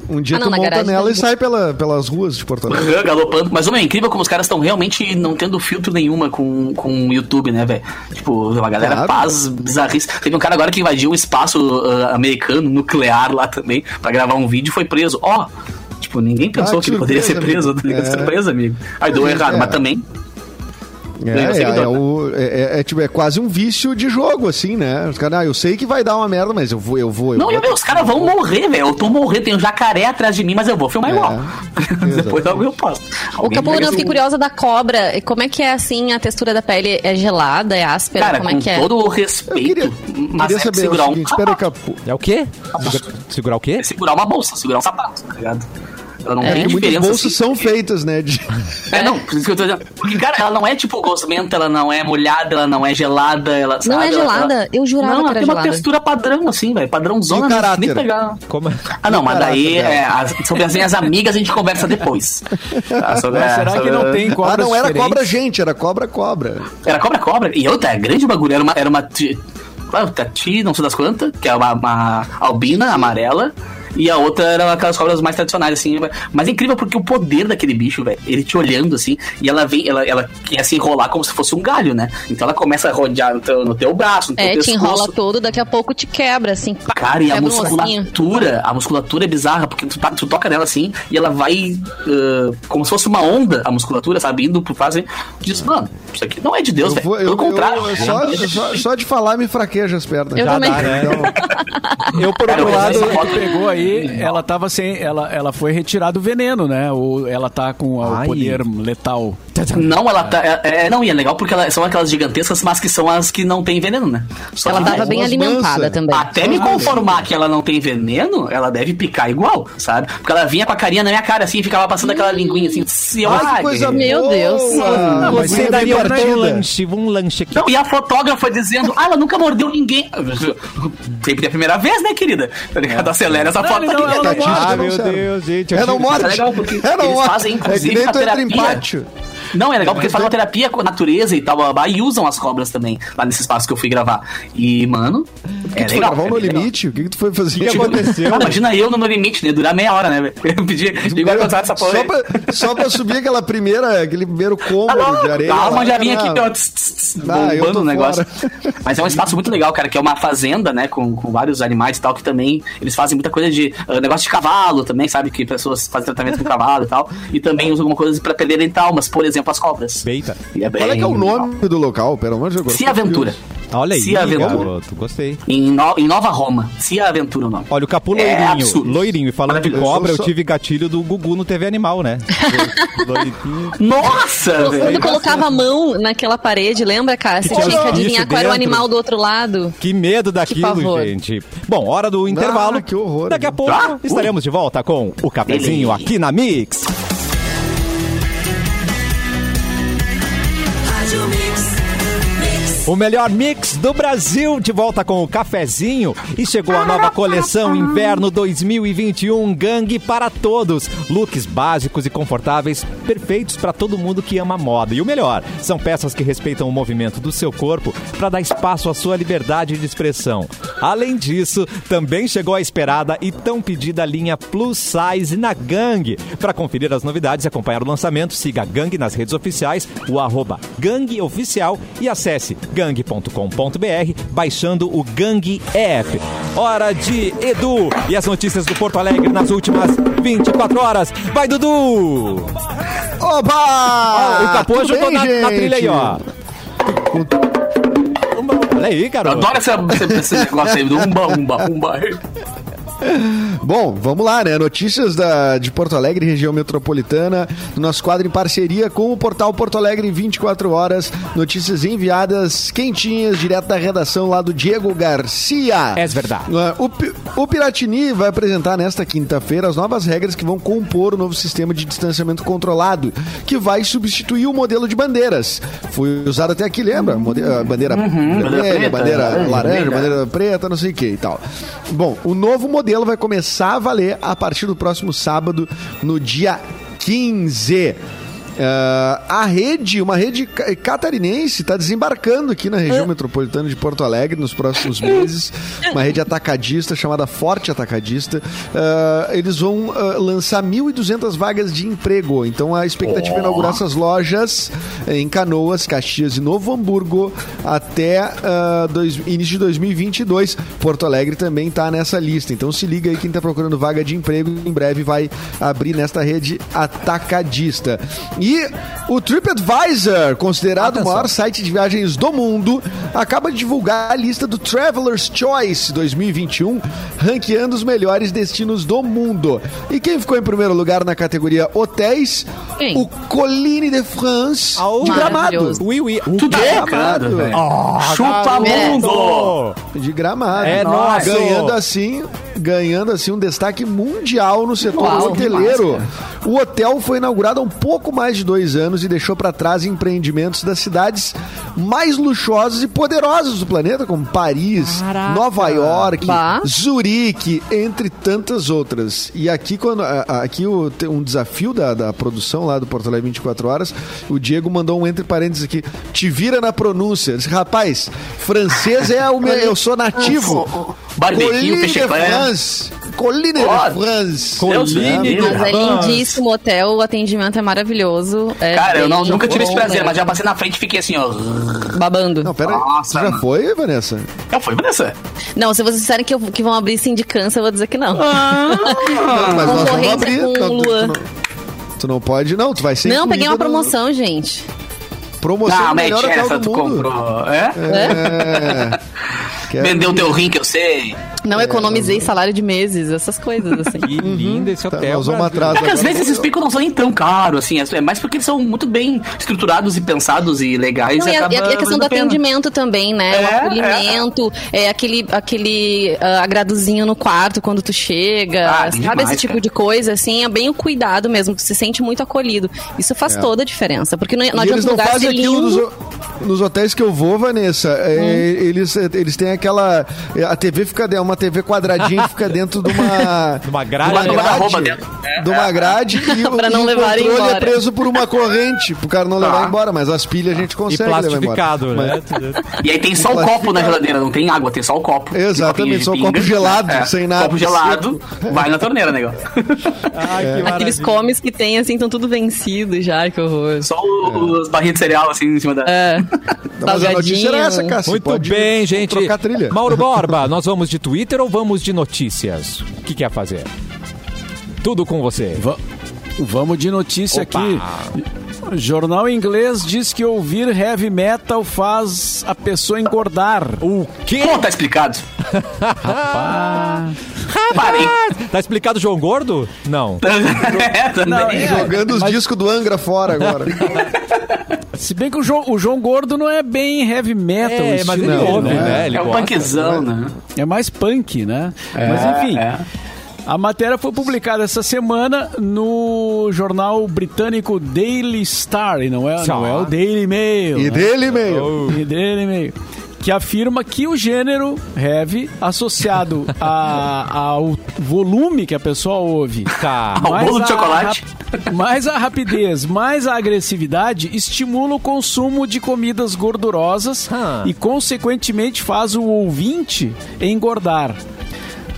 Um dia Ah, não, tu na monta garagem nela e sai pela, pelas ruas de Porto Alegre. Galopando. Mas, homem, é incrível como os caras estão realmente não tendo filtro nenhuma com, com o YouTube, né, velho? Tipo, a galera Claro. faz bizarrice. Teve um cara agora que invadiu um espaço ah, americano, nuclear lá também, pra gravar um vídeo e foi preso. Ó, tipo, ninguém pensou Ah, que que ele poderia ser preso. amigo. tá ligado? É. Surpresa, amigo. Aí deu Mas, errado, é. mas também. É, é, seguidor, é o- é- é- é tipo, é quase um vício de jogo, assim, né? Os caras, ah, eu sei que vai dar uma merda, mas eu vou, eu vou. Eu Não, vou. eu, meu, os caras vão morrer, velho. Eu tô morrendo, tem um jacaré atrás de mim, mas eu vou filmar É, igual. Depois algo eu posto. O Alguém Capu, pega eu fiquei curiosa da cobra. Como é que é assim a textura da pele? É gelada? É áspera? Cara, Como com é que é? todo o respeito, queria, mas queria é saber segurar o um seguinte, espera sapato. Capu. É o quê? Segura- segurar o quê? É segurar uma bolsa, segurar um sapato, tá ligado? Ela não É. tem diferença. bolsas assim. são feitas, né? De... É, não, por isso que eu tô dizendo. Porque, cara, ela não é tipo gosmenta, ela não é molhada, ela não é gelada, ela. Não sabe? é Ela- gelada? ela- Eu jurava Não, que ela era tem uma gelada. textura padrão, assim, velho. Padrãozona, caráter? nem pegar. Como é? Ah, não, mas daí é, as- sobre as minhas amigas a gente conversa depois. Tá, sobre- Mas é, será que sobre- não tem Ah, cobras não era diferentes? cobra gente, era cobra cobra. Era cobra-cobra. E outra, é grande bagulho. Era uma. Era uma tati, não sei das quantas, que é uma, uma albina amarela. E a outra era aquelas cobras mais tradicionais, assim. Mas é incrível porque o poder daquele bicho, velho, ele te olhando assim, e ela vem, ela, ela quer se enrolar como se fosse um galho, né? Então ela começa a rodear no teu, no teu braço, no teu É, te pescoço. enrola todo, daqui a pouco te quebra, assim. pá, Cara, e a um musculatura, a musculatura é bizarra, porque tu, tá- tu toca nela assim e ela vai uh, como se fosse uma onda, a musculatura, sabe? Indo pro fase. Diz, mano, isso aqui não é de Deus, Eu velho. Pelo eu- contrário. eu- só, só, só de falar me fraqueja as pernas. Eu Já também. dá, né? Eu, por outro lado, essa foto- Pegou aí, ela tava sem. Ela, ela foi retirado o veneno, né? Ou ela tá com o poder letal. Não, ela tá. É, é- não, e é legal porque ela- são aquelas gigantescas, mas que são as que não tem veneno, né? Só Ela tava bem alimentada também. Até me conformar que ela não tem veneno, ela deve picar igual, sabe? Porque ela vinha com a carinha na minha cara assim e ficava passando aquela linguinha assim. Se eu ah, coisa Meu boa! Deus. Mas você é daria um lanche, um lanche aqui. Não, e a fotógrafa dizendo, ah, ela nunca mordeu ninguém. Sempre é a primeira vez, né, querida? Tá ligado? Acelera essa Não, foto não, ela não Estatística Ah, meu. Deus, gente. eu não morde. É legal porque não eles fazem, É que inclusive, nem tu entra em pátio. Não, é legal porque eles fazem uma terapia com a natureza e tal, blá, blá, blá, e usam as cobras também, lá nesse espaço que eu fui gravar. E, mano, é Tu foi legal. gravar é no bem legal. limite? O que, que tu foi fazer? O que aconteceu? Ah, imagina eu no No limite, né? Durar meia hora, né? Eu pedi, igual contar essa porra. só, aí. pra, só pra subir aquela primeira, aquele primeiro cômodo de areia. Calma, lá, já vim cara. aqui, ó, tss, tss, tss, Ah, eu tô bombando o negócio. fora. Mas é um espaço muito legal, cara, que é uma fazenda, né, com, com vários animais e tal, que também eles fazem muita coisa de ah, negócio de cavalo também, sabe? Que pessoas fazem tratamento com cavalo e tal. E também usam alguma coisa pra perderem traumas, por exemplo, as cobras. Eita. E é Qual é que é o bem nome do local? Pelo amor de Deus. Se Aventura. Olha aí, Se Aventura. garoto. Gostei. Em, No- em Nova Roma. Se Aventura o nome. Olha, o Capu É loirinho. absurdo. loirinho. E falando de cobra, eu Só- tive gatilho do Gugu no TV Animal, né? loirinho. Nossa, Quando velho. colocava a mão naquela parede, lembra, cara? Você tinha que adivinhar qual era o animal do outro lado. Que medo daquilo, gente. Bom, hora do intervalo. que horror. Daqui a pouco Ah, estaremos de volta com o cafezinho aqui na Mix. to me. O melhor mix do Brasil de volta com o cafezinho e chegou a nova coleção Inverno 2021 Gangue para todos. Looks básicos e confortáveis, perfeitos para todo mundo que ama moda. E o melhor, são peças que respeitam o movimento do seu corpo para dar espaço à sua liberdade de expressão. Além disso, também chegou a esperada e tão pedida linha Plus Size na Gangue. Para conferir as novidades e acompanhar o lançamento, siga a Gangue nas redes oficiais, o arroba Gangue Oficial e acesse gangue.com.br baixando o Gangue App. Hora de Edu e as notícias do Porto Alegre nas últimas 24 horas. Vai, Dudu! Opa! o Capô ajudou na, na trilha aí, ó. Olha aí, garoto. adoro essa, esse, esse negócio aí do umba, umba, umba. Bom, vamos lá, né? Notícias da, de Porto Alegre, região metropolitana, no nosso quadro em parceria com o portal Porto Alegre 24 horas. Notícias enviadas quentinhas, direto da redação lá do Diego Garcia. É verdade. Uh, O, o Piratini vai apresentar nesta quinta-feira as novas regras que vão compor o novo sistema de distanciamento controlado, que vai substituir o modelo de bandeiras. Foi usado até aqui, lembra? Mode- a bandeira bandeira vermelha, preta, bandeira laranja, laranja, bandeira preta, não sei o que e tal. Bom, o novo modelo vai começar a valer a partir do próximo sábado, no dia 15. Ah, a rede, uma rede ca- catarinense, está desembarcando aqui na região metropolitana de Porto Alegre nos próximos meses. Uma rede atacadista chamada Forte Atacadista. Ah, eles vão ah, lançar 1.200 vagas de emprego. Então a expectativa é inaugurar essas lojas em Canoas, Caxias e Novo Hamburgo até dois- início de 2022. Porto Alegre também está nessa lista. Então se liga aí quem está procurando vaga de emprego. Em breve vai abrir nesta rede atacadista. E o TripAdvisor, considerado o maior site de viagens do mundo, acaba de divulgar a lista do Traveler's Choice 2021, ranqueando os melhores destinos do mundo. E quem ficou em primeiro lugar na categoria hotéis? Quem? O Colline de France Au. de Gramado. Maravilhoso. Ui, ui. Tu tá quê? velho. Ah, Chupa mundo! De Gramado. É nosso. Ganhando assim, ganhando assim um destaque mundial no setor Uau, hoteleiro. o hotel foi inaugurado há um pouco mais de dois anos e deixou para trás empreendimentos das cidades mais luxuosas e poderosas do planeta, como Paris, Nova York, Bah. Zurique, entre tantas outras. E aqui, quando aqui um desafio da, da produção lá do Porto Alegre 24 Horas, o Diego mandou um entre parênteses aqui, te vira na pronúncia. Disse, Rapaz, francês é o meu, eu sou nativo. Barbequinho, peixe clé. France. Colline de France. Colline livre. Mas é lindíssimo o hotel, o atendimento é maravilhoso. é Cara, eu não- nunca tive esse prazer, né? mas já passei na frente e fiquei assim, ó. Babando. Não, pera aí. Nossa, Tu já mano. foi, Vanessa? Não, foi Vanessa. Não, se vocês disserem que, eu- que vão abrir sindicância, eu vou dizer que não. Não, mas nós vamos abrir. com Não, tu, Luan. tu não, tu não pode, não. Tu vai ser não, peguei uma incluída no- promoção, gente. Promoção Não, melhor essa, do tu mundo. comprou. É? É. Quero- Vendeu teu rim, que eu sei. Não economizei salário de meses, essas coisas, assim. Que lindo esse Tá, hotel. nós vamos atrás É que às vezes esses picos não são nem tão caros, assim. É mais porque eles são muito bem estruturados e pensados e legais. Não, e, a, e a questão do atendimento também, né? É, o acolhimento, é, aquele, aquele ah, agradozinho no quarto quando tu chega, Ah, sabe? demais, esse tipo cara. de coisa, assim, é bem o cuidado mesmo, tu se sente muito acolhido. Isso faz É. toda a diferença, porque não, não eles adianta um não lugar fazem ser aquilo lindo... nos, nos hotéis que eu vou, Vanessa. é, Hum. eles, eles têm aquela. A TV fica é uma TV quadradinha fica dentro de uma. De uma grade. Uma- de uma grade, roupa dentro. É, de uma grade e, o- Pra não e o controle embora. é preso por uma corrente, pro cara não Tá. levar embora, mas as pilhas a gente E consegue levar embora. plastificado, né? E aí tem só o copo na geladeira, não tem água, tem só o copo. Exatamente, Tem só o copo gelado, sem nada. Copo gelado, vai na torneira, negão. Ai, que Aqueles comes que tem, assim, estão tudo vencidos já, que horror. Só os barrinhos de cereal, assim, em cima da... É, Mas a notícia era essa. Cássio. Muito Pode bem, gente. Trilha. Mauro Borba, nós vamos de Twitter ou vamos de notícias? O que quer fazer? Tudo com você. Va- Vamos de notícia Opa. aqui. Jornal inglês diz que ouvir heavy metal faz a pessoa engordar. O quê? Pô, tá explicado. Parei. Tá explicado João Gordo? Não. É, também. Não, é. Jogando os discos do Angra fora agora. Se bem que o João, o João Gordo não é bem heavy metal. É, mas ele ouve, né? né? Ele É um punkzão, né? É mais punk, né? mas enfim. é. A matéria foi publicada essa semana no jornal britânico Daily Star, e não é, não é o Daily Mail. E né? dele meio. E Daily Mail. Que afirma que o gênero heavy, associado a- ao volume que a pessoa ouve, Tá. Ao mais bolo de a chocolate. mais a rapidez, mais a agressividade estimula o consumo de comidas gordurosas e, consequentemente, faz o ouvinte engordar.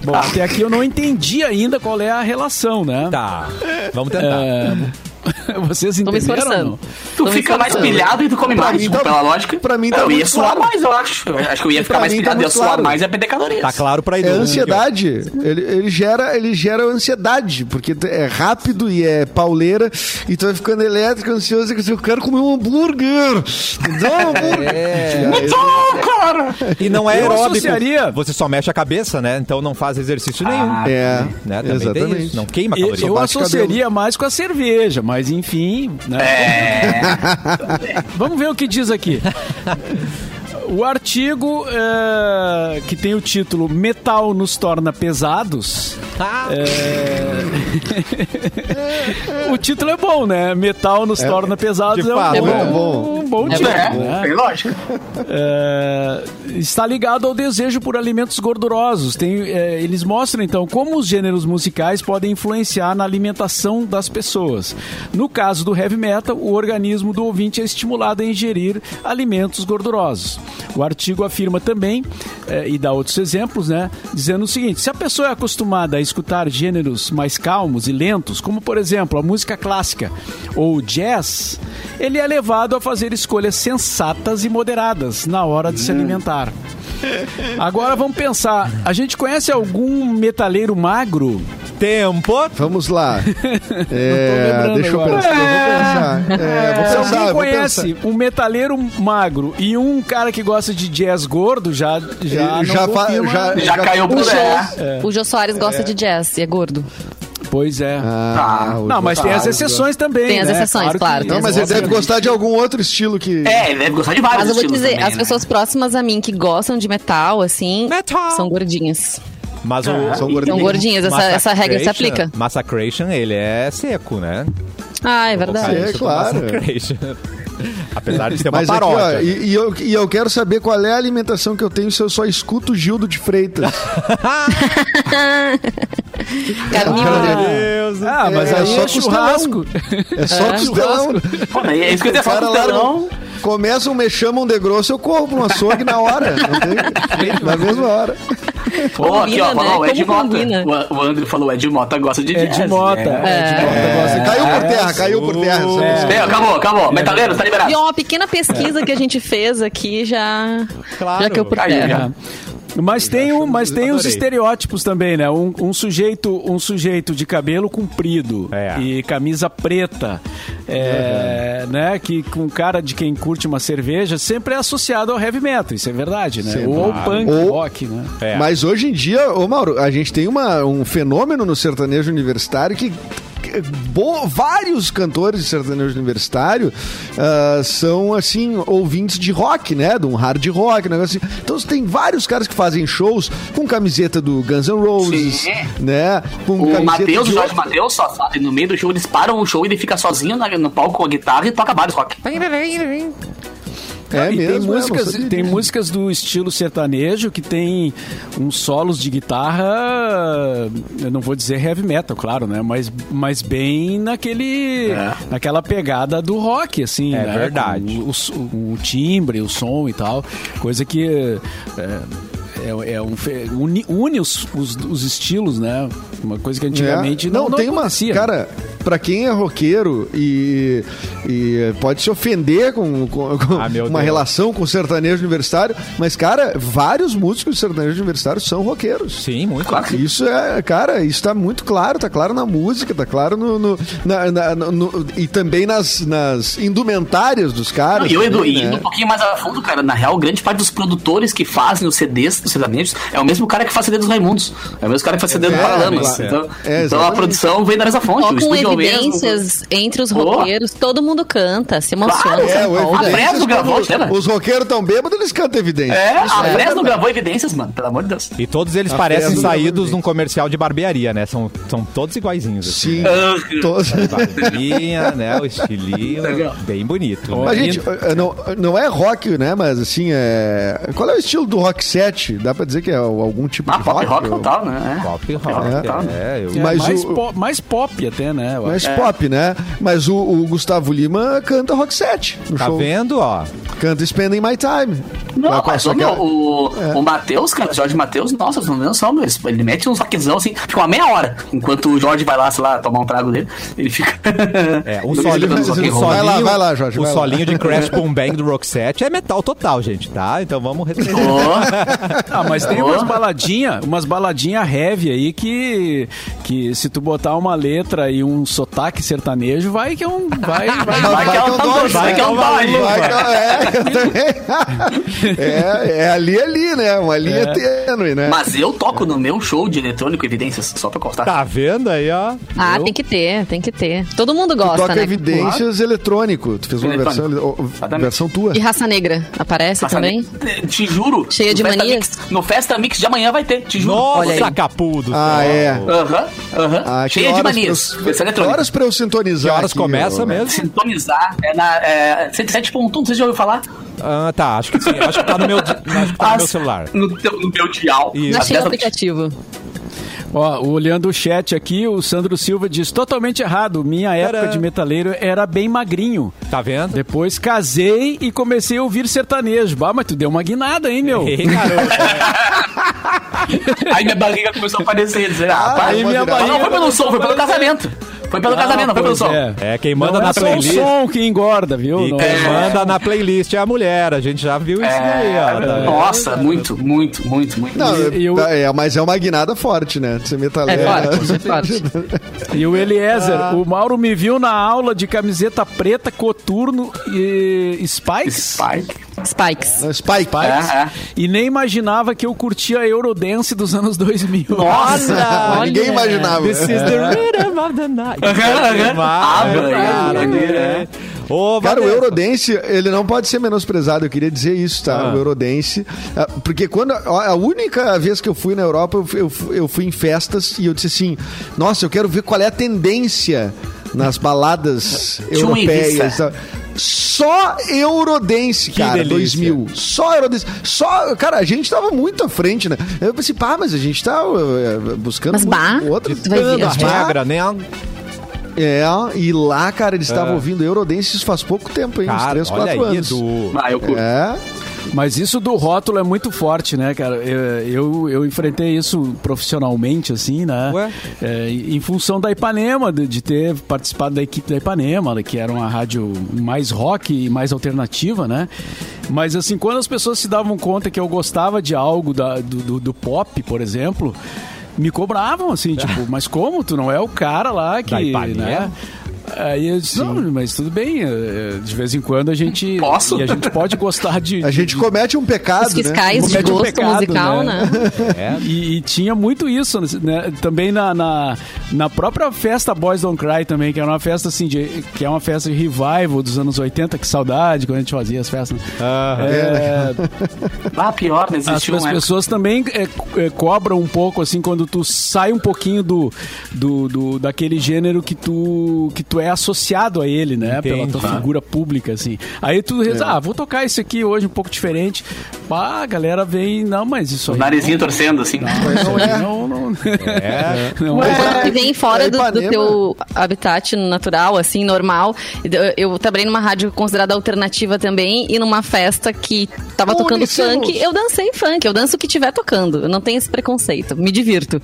Bom, até aqui eu não entendi ainda qual é a relação, né? Tá. Vamos tentar. É, Vocês Tô me entenderam? não? Tu Tô fica mais pilhado e tu come Pra mais, mim tipo, tá- pela lógica. pra mim tá Eu ia suar claro. mais, eu acho. Eu acho que eu ia ficar Pra mais tá pilhado, ia muito suar claro. mais e ia perder calorias. Tá claro pra É Edu. ansiedade. Ele, ele, gera, ele gera ansiedade, porque é rápido e é pauleira, e tu vai ficando elétrico, ansioso, e eu quero comer um hambúrguer. Dá um hambúrguer. É. Então, cara! E não é Eu aeróbico. associaria- Você só mexe a cabeça, né? Então não faz exercício nenhum. Ah, É, né? Exatamente. Não queima Eu, calorias. eu bate associaria mais com a cerveja, mas enfim. né? É. Vamos ver o que diz aqui. O artigo é, que tem o título Metal nos torna pesados. é, o título é bom, né? Metal nos torna pesados de é um, fato, bom, é bom. um bom É título. É, né? tem lógica. É, está ligado ao desejo por alimentos gordurosos. Tem, é, eles mostram então como os gêneros musicais podem influenciar na alimentação das pessoas. No caso do heavy metal, o organismo do ouvinte é estimulado a ingerir alimentos gordurosos. O artigo afirma também, é, e dá outros exemplos, né, dizendo o seguinte: se a pessoa é acostumada a escutar gêneros mais calmos e lentos, como por exemplo a música clássica ou jazz, ele é levado a fazer escolhas sensatas e moderadas na hora de se alimentar. Agora vamos pensar, a gente conhece algum metaleiro magro? Tempo. Vamos lá. É, deixa eu agora. pensar. Eu vou pensar. É, vou Se pensar, alguém vou conhece pensar. um metaleiro magro e um cara que gosta de jazz gordo, já já não Já confirma. já- Já caiu O por Jô, é. o Jô Soares gosta de jazz e é gordo. Pois é. Ah, o não, mas tem as exceções também. Tem as né? exceções, claro, tem Não, as mas ele deve gostar de algum outro estilo que. É, ele deve gostar de vários Mas eu vou dizer, também, as né? pessoas próximas a mim que gostam de metal, assim, Metal. são gordinhas. Mas o. São São gordinhos. gordinhas, essa, essa regra se aplica. Massacration, ele é seco, né? Ah, é verdade. É, claro. Apesar de ser uma Mas aqui, ó, paródia. e, e eu, e eu quero saber qual é a alimentação que eu tenho se eu só escuto o Gildo de Freitas. Deus. do Ah, mas É, aí só é churrasco. É só costelão. Pô, é isso que eu ia falar costelão. Começam, me chamam de grosso, eu corro pra um açougue na hora. Tem, na mesma hora. Pô, aqui, ó, falou, o né? Ed Como Mota. combina? O, o André falou, o Ed Mota gosta de É jazz. de Mota. É. É de Mota. gosta de Caiu por terra, caiu por terra. É. É, acabou, acabou. Metaleiro, tá liberado. E ó, uma pequena pesquisa que a gente fez aqui já, Claro. já caiu por Caiu, terra. É. Mas tem, um, mas tem os estereótipos também, né? Um, um sujeito, um sujeito de cabelo comprido É. e camisa preta, é, né? Que com cara de quem curte uma cerveja sempre é associado ao heavy metal, isso é verdade, né? Sempre. Ou ao punk Ou- rock, né? É. Mas hoje em dia, ô Mauro, a gente tem uma, um fenômeno no sertanejo universitário que. Bo- vários cantores de sertanejo universitário ah, são assim ouvintes de rock, né? De um hard rock, um negócio assim. Então tem vários caras que fazem shows com camiseta do Guns N' Roses, Sim. né? Com O Matheus, o Jorge outro- Matheus, só sabe, no meio do show, eles param o show e ele fica sozinho na- no palco com a guitarra e toca vários rock. É e mesmo, tem é, não músicas, tem músicas do estilo sertanejo que tem uns solos de guitarra, eu não vou dizer heavy metal, claro, né? Mas, mas bem naquele, É. naquela pegada do rock, assim, É né? verdade. O, o- o timbre, o som e tal, coisa que é, é, é um, uni, une os, os, os estilos, né? Uma coisa que antigamente É. não, não, tem uma. acontecia. Cara, pra quem é roqueiro e, e pode se ofender com, com- com Ah, uma Deus. relação com o sertanejo universitário, mas, cara, vários músicos de sertanejo universitário são roqueiros. Sim, muito. Claro Isso é, cara, isso tá muito claro, tá claro na música, tá claro no. no- na- na- no- e também nas, nas indumentárias dos caras. Não, e eu, e indo né? um pouquinho mais a fundo, cara, na real, grande parte dos produtores que fazem os CDs dos sertanejos é o mesmo cara que faz CD dos Raimundos. É o mesmo cara que faz CD do É, Paralamas. claro. Então, É, então a produção vem da mesma fonte. O com é o mesmo. evidências entre os Oh. roqueiros, todo mundo canta, se emociona, Claro, se É, o. A Fresno Evidências, gravou? Os roqueiros tão bêbados, eles cantam evidência. É, a é Fresno verdade. gravou evidências, mano, pelo amor de Deus. E todos eles A parecem saídos num comercial de barbearia, né? São, são todos iguaizinhos. Assim, Sim. né? Todos- Barbinha, né? O estilinho. Legal. Bem bonito. Mas, né? gente, eh, não, não é rock, né? Mas, assim, é... Qual é o estilo do rock set? Dá pra dizer que é algum tipo Ah, de pop rock? rock ou- total, né? É. Pop rock. É, É, tá. é, eu- É, mais, o- pop, mais pop até, né? Eu Mais acho. pop, né? Mas o, o Gustavo Lima canta rock set no Tá show. vendo, ó? Canta Spending My Time. Não, com mas essa ô, meu, o, o Matheus, cara, o Jorge Matheus, nossa, não tem noção, meu, ele mete uns rockzão assim, fica uma meia hora, enquanto o Jorge vai lá, sei lá, tomar um trago dele, ele fica... É, um solinho, um roll. Vai lá, solinho- vai lá, Jorge, O vai lá. solinho de Crash Boom Bang do Roxette é metal total, gente, tá? Então vamos respeitar. Ô, Ah, mas tem Oh. umas baladinhas, umas baladinha heavy aí que, que se tu botar uma letra e um sotaque sertanejo, vai que é um. Vai, vai, Vai que é um Dodge, vai que é um vai é, eu também. é, é ali, ali, né? Uma linha tênue, né? Mas eu toco no meu show de eletrônico Evidências, só pra constar. Tá vendo aí, ó? Ah, tem que ter, tem que ter. Todo mundo gosta, Toca né? evidências eletrônico. Tu fez uma versão, versão tua. E Raça Negra aparece Passa também? ne- Te juro. Cheia de manias? Mix- no Festa Mix de amanhã vai ter, te juro. Olha Nossa, aí. capu do Ah, é. Aham, aham. Ah, Cheia de manias. Versão eletrônica. Horas pra eu sintonizar? Que horas aqui, começa ô? mesmo? Sintonizar é na é, 107.1, não sei se já ouviu falar. Ah, tá, acho que sim. Acho que tá no meu, acho que tá no meu As- celular. No, teu, no meu dial. Isso. Achei o 10 da- aplicativo. Ó, olhando o chat aqui, o Sandro Silva diz totalmente errado. Minha época Tcharam. de metaleiro era bem magrinho. Tá vendo? Depois casei e comecei a ouvir sertanejo. Bah, mas tu deu uma guinada, hein, meu? Ei, garoto. Aí minha barriga começou a aparecer. Dizer, ah, Ah, aí minha não, barriga não foi pelo som, foi pelo casamento. Foi pelo casamento, não foi pelo som. é. É, quem manda Não na é só playlist. o som que engorda, viu? E Não quem é- manda na playlist é a mulher. A gente já viu isso daí, ó. tá? Nossa, muito, muito, muito, muito. Não, E- e o- tá, é, mas é uma guinada forte, né? Você metaleiro. É forte, é forte. E o Eliezer, o Mauro me viu na aula de camiseta preta, coturno e Spikes. Spike. Spikes. Não, Spike. Spikes. É, é. E nem imaginava que eu curtia a Eurodance dos anos 2000. Nossa! Ah, Ninguém imaginava. This is the rhythm of the night. Ah, É, cara, é. é. Ô, Cara, o. Eurodance, ele não pode ser menosprezado, eu queria dizer isso, tá? Ah. O Eurodance. ah, Porque quando. A a única vez que eu fui na Europa, eu fui, eu fui- eu fui em festas e eu disse assim: Nossa, eu quero ver qual é a tendência nas baladas europeias. Só Eurodance, Que cara, delícia. 2000. Só Eurodance. Só, cara, a gente tava muito à frente, né? Eu pensei, pá, mas a gente tá uh, buscando Mas, bah, outro. tu vai ver, a regra, né? É, e lá, cara, eles estavam É. ouvindo Eurodance isso faz pouco tempo, hein? uns Cara, 3, olha 4 aí, anos. Edu. Ah, eu curto. É. Mas isso do rótulo é muito forte, né, cara? Eu, eu, eu enfrentei isso profissionalmente, assim, né? Ué? É, em função da Ipanema, de, de ter participado da equipe da Ipanema, que era uma rádio mais rock e mais alternativa, né? Mas, assim, quando as pessoas se davam conta que eu gostava de algo da- do, do- do pop, por exemplo, me cobravam, assim, tipo, mas como? Tu não é o cara lá que. Da Ipanema? né? Aí eu disse, não, mas tudo bem, eh, de vez em quando a gente. Posso? E a gente pode gostar de. A gente de- comete um pecado, Os né? fiscais de Comete um gosto pecado, musical, né? né? É. E, e tinha muito isso, né? Também na, na, na própria festa Boys Don't Cry também, que era uma festa assim, de, que é uma festa de revival dos anos 80, que saudade quando a gente fazia as festas. né? É, Ah, pior, não as, existiu as época. pessoas também é, é, cobram um pouco assim quando tu sai um pouquinho do, do, do- daquele gênero que tu que tu é associado a ele, né? Pela Entendi. tua figura pública assim. Aí tu reza, ah, vou tocar esse aqui hoje um pouco diferente. Pá, a galera vem, não, mas isso O aí narizinho torcendo, assim. não, não, não, É. não é. Quando tu vem fora É, do, do teu habitat natural, assim, normal. Eu, trabalhei numa rádio considerada alternativa também e numa festa que tava tocando funk. Eu dancei funk, eu danço o que tiver tocando. Eu não tenho esse preconceito, me divirto.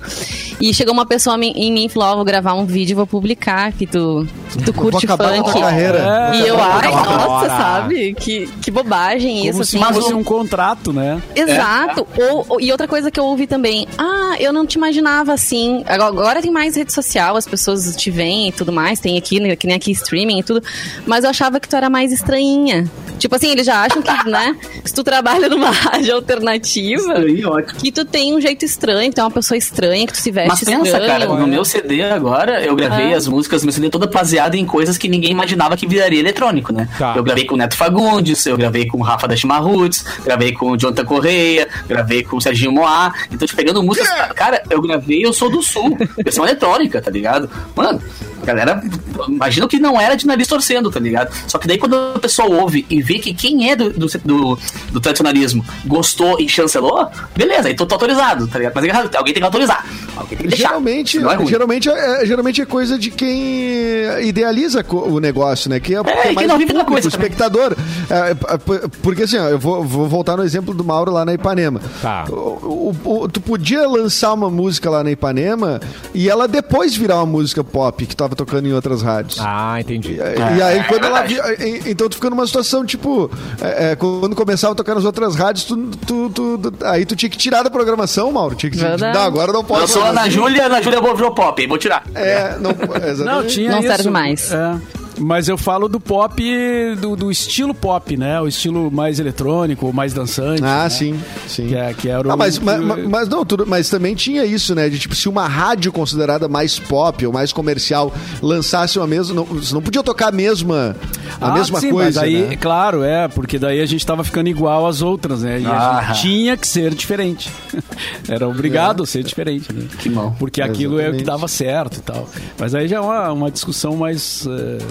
E chegou uma pessoa em mim e falou: Ó, vou gravar um vídeo e vou publicar que tu, que tu curte acabar com a funk. E eu, ai, nossa, sabe? Que, que bobagem isso, Como se assim. fosse um contrato, né? Exato. Ou, ou- e outra coisa que eu ouvi também, ah, eu não te imaginava assim. Agora, agora tem mais rede social, as pessoas te veem e tudo mais, tem aqui, que nem aqui streaming e tudo. Mas eu achava que tu era mais estranhinha. Tipo assim, eles já acham que, né, se tu trabalha numa rádio alternativa, Aí, ótimo. que tu tem um jeito estranho, que tu é uma pessoa estranha, que tu se veste Mas pensa, estranho. cara, no meu CD agora, eu gravei Ah. as músicas meu CD toda baseada em coisas que ninguém imaginava que viraria eletrônico, né? Tá. Eu gravei com o Neto Fagundes, eu gravei com o Rafa da Chimarruts, gravei com o Jonathan Correia, gravei com o Serginho Moá. Então, tipo, pegando músicas. Cara, eu gravei Eu Sou do Sul, versão eletrônica, tá ligado? Mano. A galera, imagina que não era de nariz torcendo, tá ligado? Só que daí quando a pessoa ouve e vê que quem é do, do, do, do tradicionalismo gostou e chancelou, beleza, aí tô, tô autorizado, tá ligado? Mas alguém tem que autorizar. Alguém tem que deixar. Geralmente, Não é geralmente, é, geralmente é coisa de quem idealiza o negócio, né? Que é, que e quem não vive da o público, coisa o espectador. É, é, porque assim, ó, eu vou, vou voltar no exemplo do Mauro lá na Ipanema. Tá. O- o- o- tu podia lançar uma música lá na Ipanema e ela depois virar uma música pop que tava tocando em outras rádios. Ah, entendi. E aí, É, quando é ela verdade. vi- e- Então tu fica numa situação, tipo, é, é, quando começava a tocar nas outras rádios, tu, tu- tu- tu- aí tu tinha que tirar da programação, Mauro. Tinha que Verdade. Não, agora não pode. Eu sou a Ana Júlia, Ana Júlia virou pop, vou tirar. É, não, Não, exatamente. tinha Não isso. serve mais. É. Mas eu falo do pop, do, do estilo pop, né? O estilo mais eletrônico, mais dançante. Ah, né? sim, sim. Que, é, que era o... Ah, mas, mas, mas não, tudo, mas também tinha isso, né? De tipo, se uma rádio considerada mais pop ou mais comercial lançasse uma mesma. Não, você não podia tocar a mesma, a Ah, mesma sim, coisa. Mas aí, né? claro, é, porque daí a gente tava ficando igual às outras, né? E a Ah. gente tinha que ser diferente. Era obrigado a ser diferente, né? Que mal. Porque aquilo é o que Exatamente. dava certo e tal. Mas aí já é uma, uma discussão mais, eh,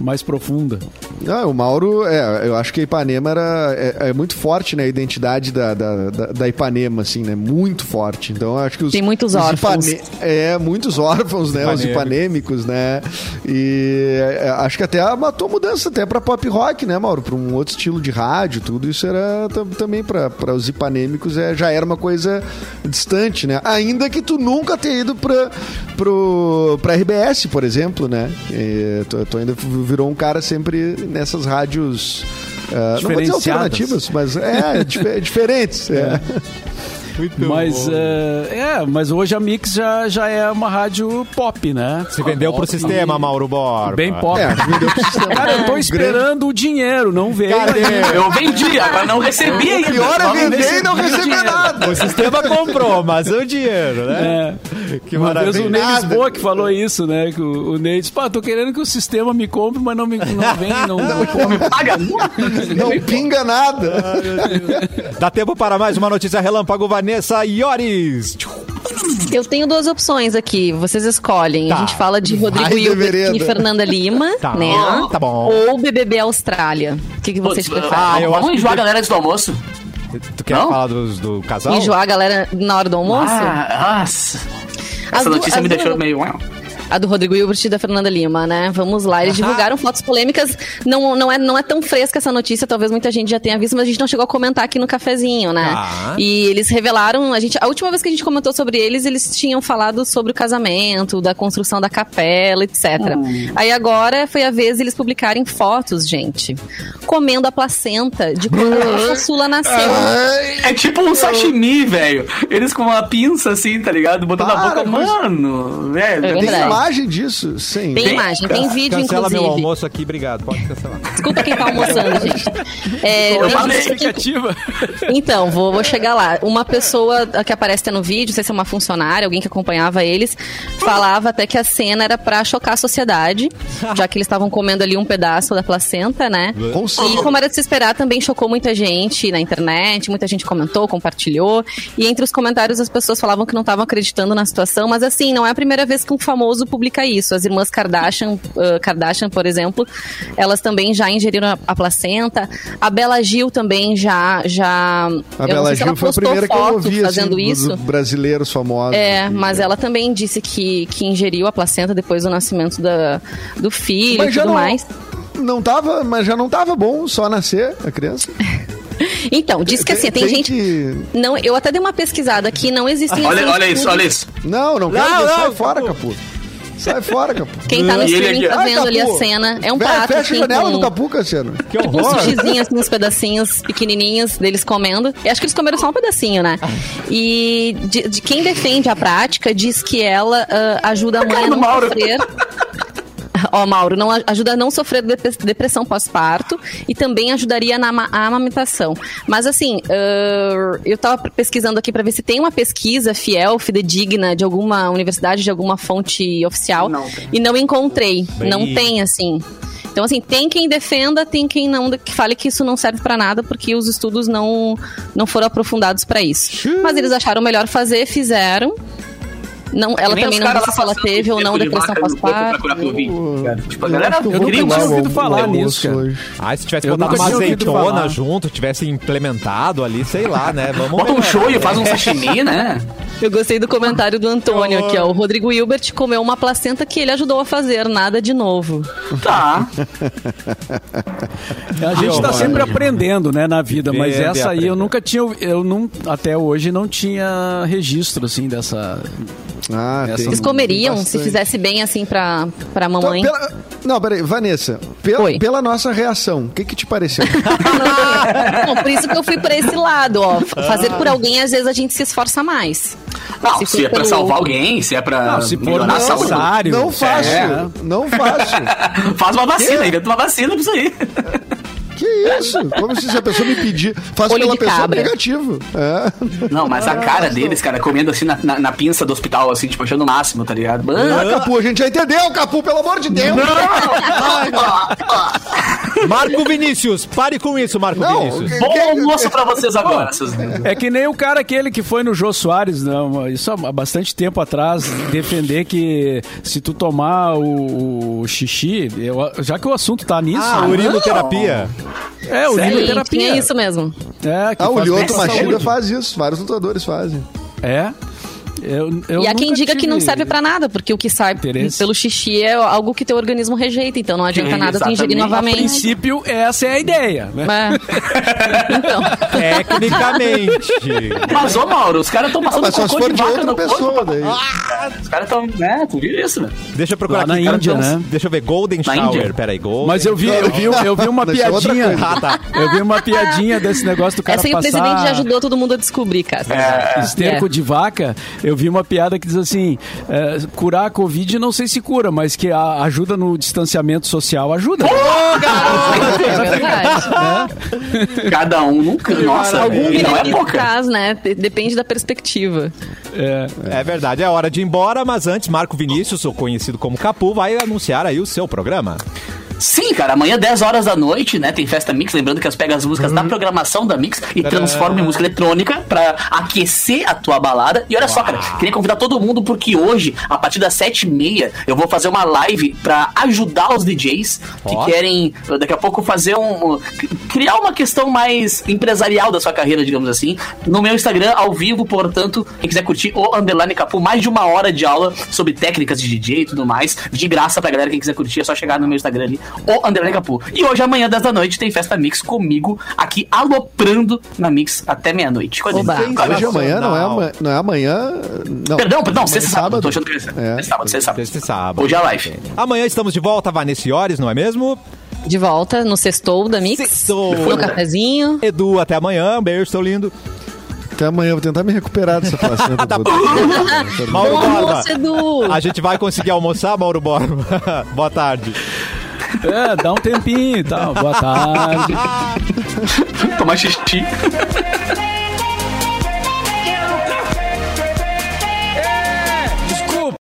mais profunda. Ah, o Mauro, é, eu acho que a Ipanema era, é, é muito forte, né? A identidade da, da, da- da Ipanema, assim, né? Muito forte. Então, acho que os. Tem muitos os órfãos. É, muitos órfãos, né? Os ipanêmicos, né? E é, acho que até matou mudança até pra pop rock, né, Mauro? Pra um outro estilo de rádio, tudo isso era tam- também pra para os ipanêmicos é, já era uma coisa distante, né? Ainda que tu nunca tenha ido pra, pro, pra RBS, por exemplo, né? E tu, tu ainda virou um cara sempre nessas rádios. ah, não vou dizer alternativas, mas é, dif- diferentes. É. Mas, eh, é, mas hoje a Mix já, já é uma rádio pop, né? Se vendeu pro sistema, Mauro Borba. Bem pop. É, vendeu pro sistema. Cara, eu tô esperando o dinheiro, não veio. Cadê? Eu vendi, agora não recebi ainda. O pior é vender e não receber nada. O sistema comprou, mas o dinheiro, né? É. Que Uma vez maravilha. o Ney. Lisboa que falou isso, né? Que o, o Ney disse, pá, tô querendo que o sistema me compre, mas não, me, não vem, não, não me paga. Não pinga nada. Dá tempo para mais uma notícia relâmpago, Vanessa Iores. Eu tenho duas opções aqui, vocês escolhem. Tá. A gente fala de Rodrigo Hilbert e Fernanda Lima, Tá. né? Tá bom. Ou BBB Austrália. O que, que vocês Putz, preferem? Ah, eu Vamos acho que- enjoar a galera antes do almoço? Tu quer Não? falar dos- do casal? Enjoar a galera na hora do almoço? Ah, nossa. As Essa notícia as me deixou meio... A do Rodrigo Hilbert e da Fernanda Lima, né? Vamos lá. Eles divulgaram fotos polêmicas. Não, não, é, não é tão fresca essa notícia, talvez muita gente já tenha visto, mas a gente não chegou a comentar aqui no cafezinho, né? Ah. E eles revelaram, a, gente, a última vez que a gente comentou sobre eles, eles tinham falado sobre o casamento, da construção da capela, etc. Aí agora foi a vez eles publicarem fotos, gente, comendo a placenta de quando a Sula nasceu. É tipo um sashimi, velho. Eles com uma pinça assim, tá ligado? Botando na Para boca. com isso. Mano, velho. É. imagem disso? Sim. Tem imagem, tem vídeo, Cancela meu inclusive. almoço aqui, obrigado. Pode cancelar. Desculpa quem tá almoçando, gente. É, Eu falei. vídeo que-. Então, vou, vou chegar lá. Uma pessoa que aparece até no vídeo, não sei se é uma funcionária, alguém que acompanhava eles, falava até que a cena era pra chocar a sociedade, já que eles estavam comendo ali um pedaço da placenta, né? Com E como era de se esperar, também chocou muita gente na internet, muita gente comentou, compartilhou. E entre os comentários as pessoas falavam que não estavam acreditando na situação, mas assim, não é a primeira vez que um famoso publica isso. As irmãs Kardashian, uh, Kardashian, por exemplo, elas também já ingeriram a, a placenta. A Bela Gil também já. já A Bela Gil foi a primeira que eu ouvi, fazendo assim, isso. dos brasileiros famosos. É, mas ela também disse que, que ingeriu a placenta depois do nascimento da, do filho Mas e já tudo não- mais. Não tava, mas já não tava bom só nascer a criança. Então, diz que assim, tem, gente. que- Não, eu até dei uma pesquisada aqui, não existem Olha, assim, olha isso, olha isso. Não, não quero Não, não, fora, Capu. Sai fora, Capu. Quem tá no streaming tá Ai, vendo ali a cena. É um prato Fecha assim, a janela com do Capu, Cassiano. Que uns horror. sushizinhos, assim, uns pedacinhos pequenininhos deles comendo. Eu acho que eles comeram só um pedacinho, né? E de, de quem defende a prática diz que ela ah, ajuda a mãe a não sofrer. Ó, Mauro, não, ajuda a não sofrer dep- depressão pós-parto e também ajudaria na amamentação. Mas assim, ah, eu tava pesquisando aqui para ver se tem uma pesquisa fiel, fidedigna de alguma universidade, de alguma fonte oficial Não e não encontrei. Bem- Não tem assim. Então, assim, tem quem defenda, tem quem não, que fale que isso não serve pra nada, porque os estudos não, não foram aprofundados pra isso. Mas eles acharam melhor fazer, fizeram. Não, ela Nem também não disse se ela teve ou não de depressão pra pós-parto. Tipo, a Eu galera eu queria o- ouvido falar o nisso, almoço cara. hoje. Ah, se tivesse Eu botado uma azeitona junto, tivesse implementado ali, sei lá, né? Vamos Bota um show e faz um sashimi, né? Eu gostei do comentário do Antônio aqui, ó. O Rodrigo Hilbert comeu uma placenta que ele ajudou a fazer, nada de novo. Tá. A gente tá sempre aprendendo, né, na vida, mas essa aí eu nunca tinha, eu não, até hoje não tinha registro, assim, dessa... Ah, tem Vocês comeriam se bastante. fizesse bem assim pra, pra Então, mamãe? pela- Não, peraí, Vanessa, pela, Oi. pela nossa reação, o que que te pareceu? Não, por isso que eu fui pra esse lado, ó. Fazer por alguém, às vezes a gente se esforça mais. Não, Se se, é pra pelo- salvar alguém, se é pra Não, se for a saúde. necessário. não faço, É. não faço. Faz uma vacina, inventa uma vacina pra isso aí. Que isso? Como se se a pessoa me pedir, faz Olho pela pessoa cabra. negativo. É. Não, mas a cara deles, cara, comendo assim na, na, na pinça do hospital, assim, tipo, achando o máximo, tá ligado? Ah, Mano, Capu, a gente já entendeu, Capu, pelo amor de Deus. Marco Vinícius, pare com isso, Marco Não, Vinícius. Bom almoço pra vocês agora, seus É que nem o cara aquele que foi no Jô Soares, não, isso há bastante tempo atrás, defender que se tu tomar o, o xixi, eu- já que o assunto tá nisso, Ah, urinoterapia. É Sim, urinoterapia. tinha isso mesmo. É, que Ah, o faz bem Lioto pra Machida saúde. faz isso, vários lutadores fazem. É. Eu, eu e há quem diga que não serve pra nada, porque o que sai Interesse. pelo xixi é algo que teu organismo rejeita, então não adianta Sim, nada tu ingerir exatamente. A novamente. princípio, essa é a ideia, né? É. Então, Tecnicamente. Mas, ô Mauro, os caras estão passando Mas só se cocô for de vaca outra no corpo, pessoa, papai. daí. Os caras estão, né, tu viu isso, né? Deixa eu procurar Lá aqui. na Índia, né? Deixa eu ver. Golden Na Shower. Índia. Peraí, Golden. Mas eu vi, eu vi, eu vi uma outra piadinha. Ah, tá. Eu vi uma piadinha desse negócio do cara essa aí o passar presidente já ajudou todo mundo a descobrir, cara. É. esterco É. de vaca. Eu vi uma piada que diz assim: é, curar a Covid não sei se cura, mas que a- ajuda no distanciamento social ajuda. É verdade. Cada um num canto. Nossa, Algum não é pouca. traz, né? De- Depende da perspectiva. É. É verdade, é hora de ir embora, mas antes, Marco Vinícius, o conhecido como Capu, vai anunciar aí o seu programa. Sim, cara, amanhã 10 horas da noite, né, tem festa Mix, lembrando que as pega as músicas da programação da Mix e transforma em música eletrônica pra aquecer a tua balada. E olha só, cara, queria convidar todo mundo porque hoje, a partir das 7h30, eu vou fazer uma live pra ajudar os DJs que Ó. querem daqui a pouco fazer um criar uma questão mais empresarial da sua carreira, digamos assim, no meu Instagram ao vivo, portanto, quem quiser curtir o underline capu, mais de uma hora de aula sobre técnicas de DJ e tudo mais, de graça pra galera, quem quiser curtir, é só chegar no meu Instagram ali, o underline capu. E hoje, amanhã, 10 da noite, tem festa Mix comigo, aqui aloprando na Mix até meia-noite. Hoje é amanhã, não é amanhã. Não é amanhã não. Perdão, perdão, Amanhã sexta é e sábado, tô achando que é É. sexta sábado, sexta sábado. Sexta sábado. Hoje é live. Amanhã estamos de volta, Vanessa Iores, não é mesmo? De volta no sextou da Mix. Sextou. No cafezinho. Edu, até amanhã. Um beijo, seu lindo. Até amanhã, vou tentar me recuperar dessa placenta. Tá toda. Mauro Bom Borba. almoço, Edu! A gente vai conseguir almoçar, Mauro Borba? Boa tarde. É, dá um tempinho e tal. Boa tarde. Tomar xixi.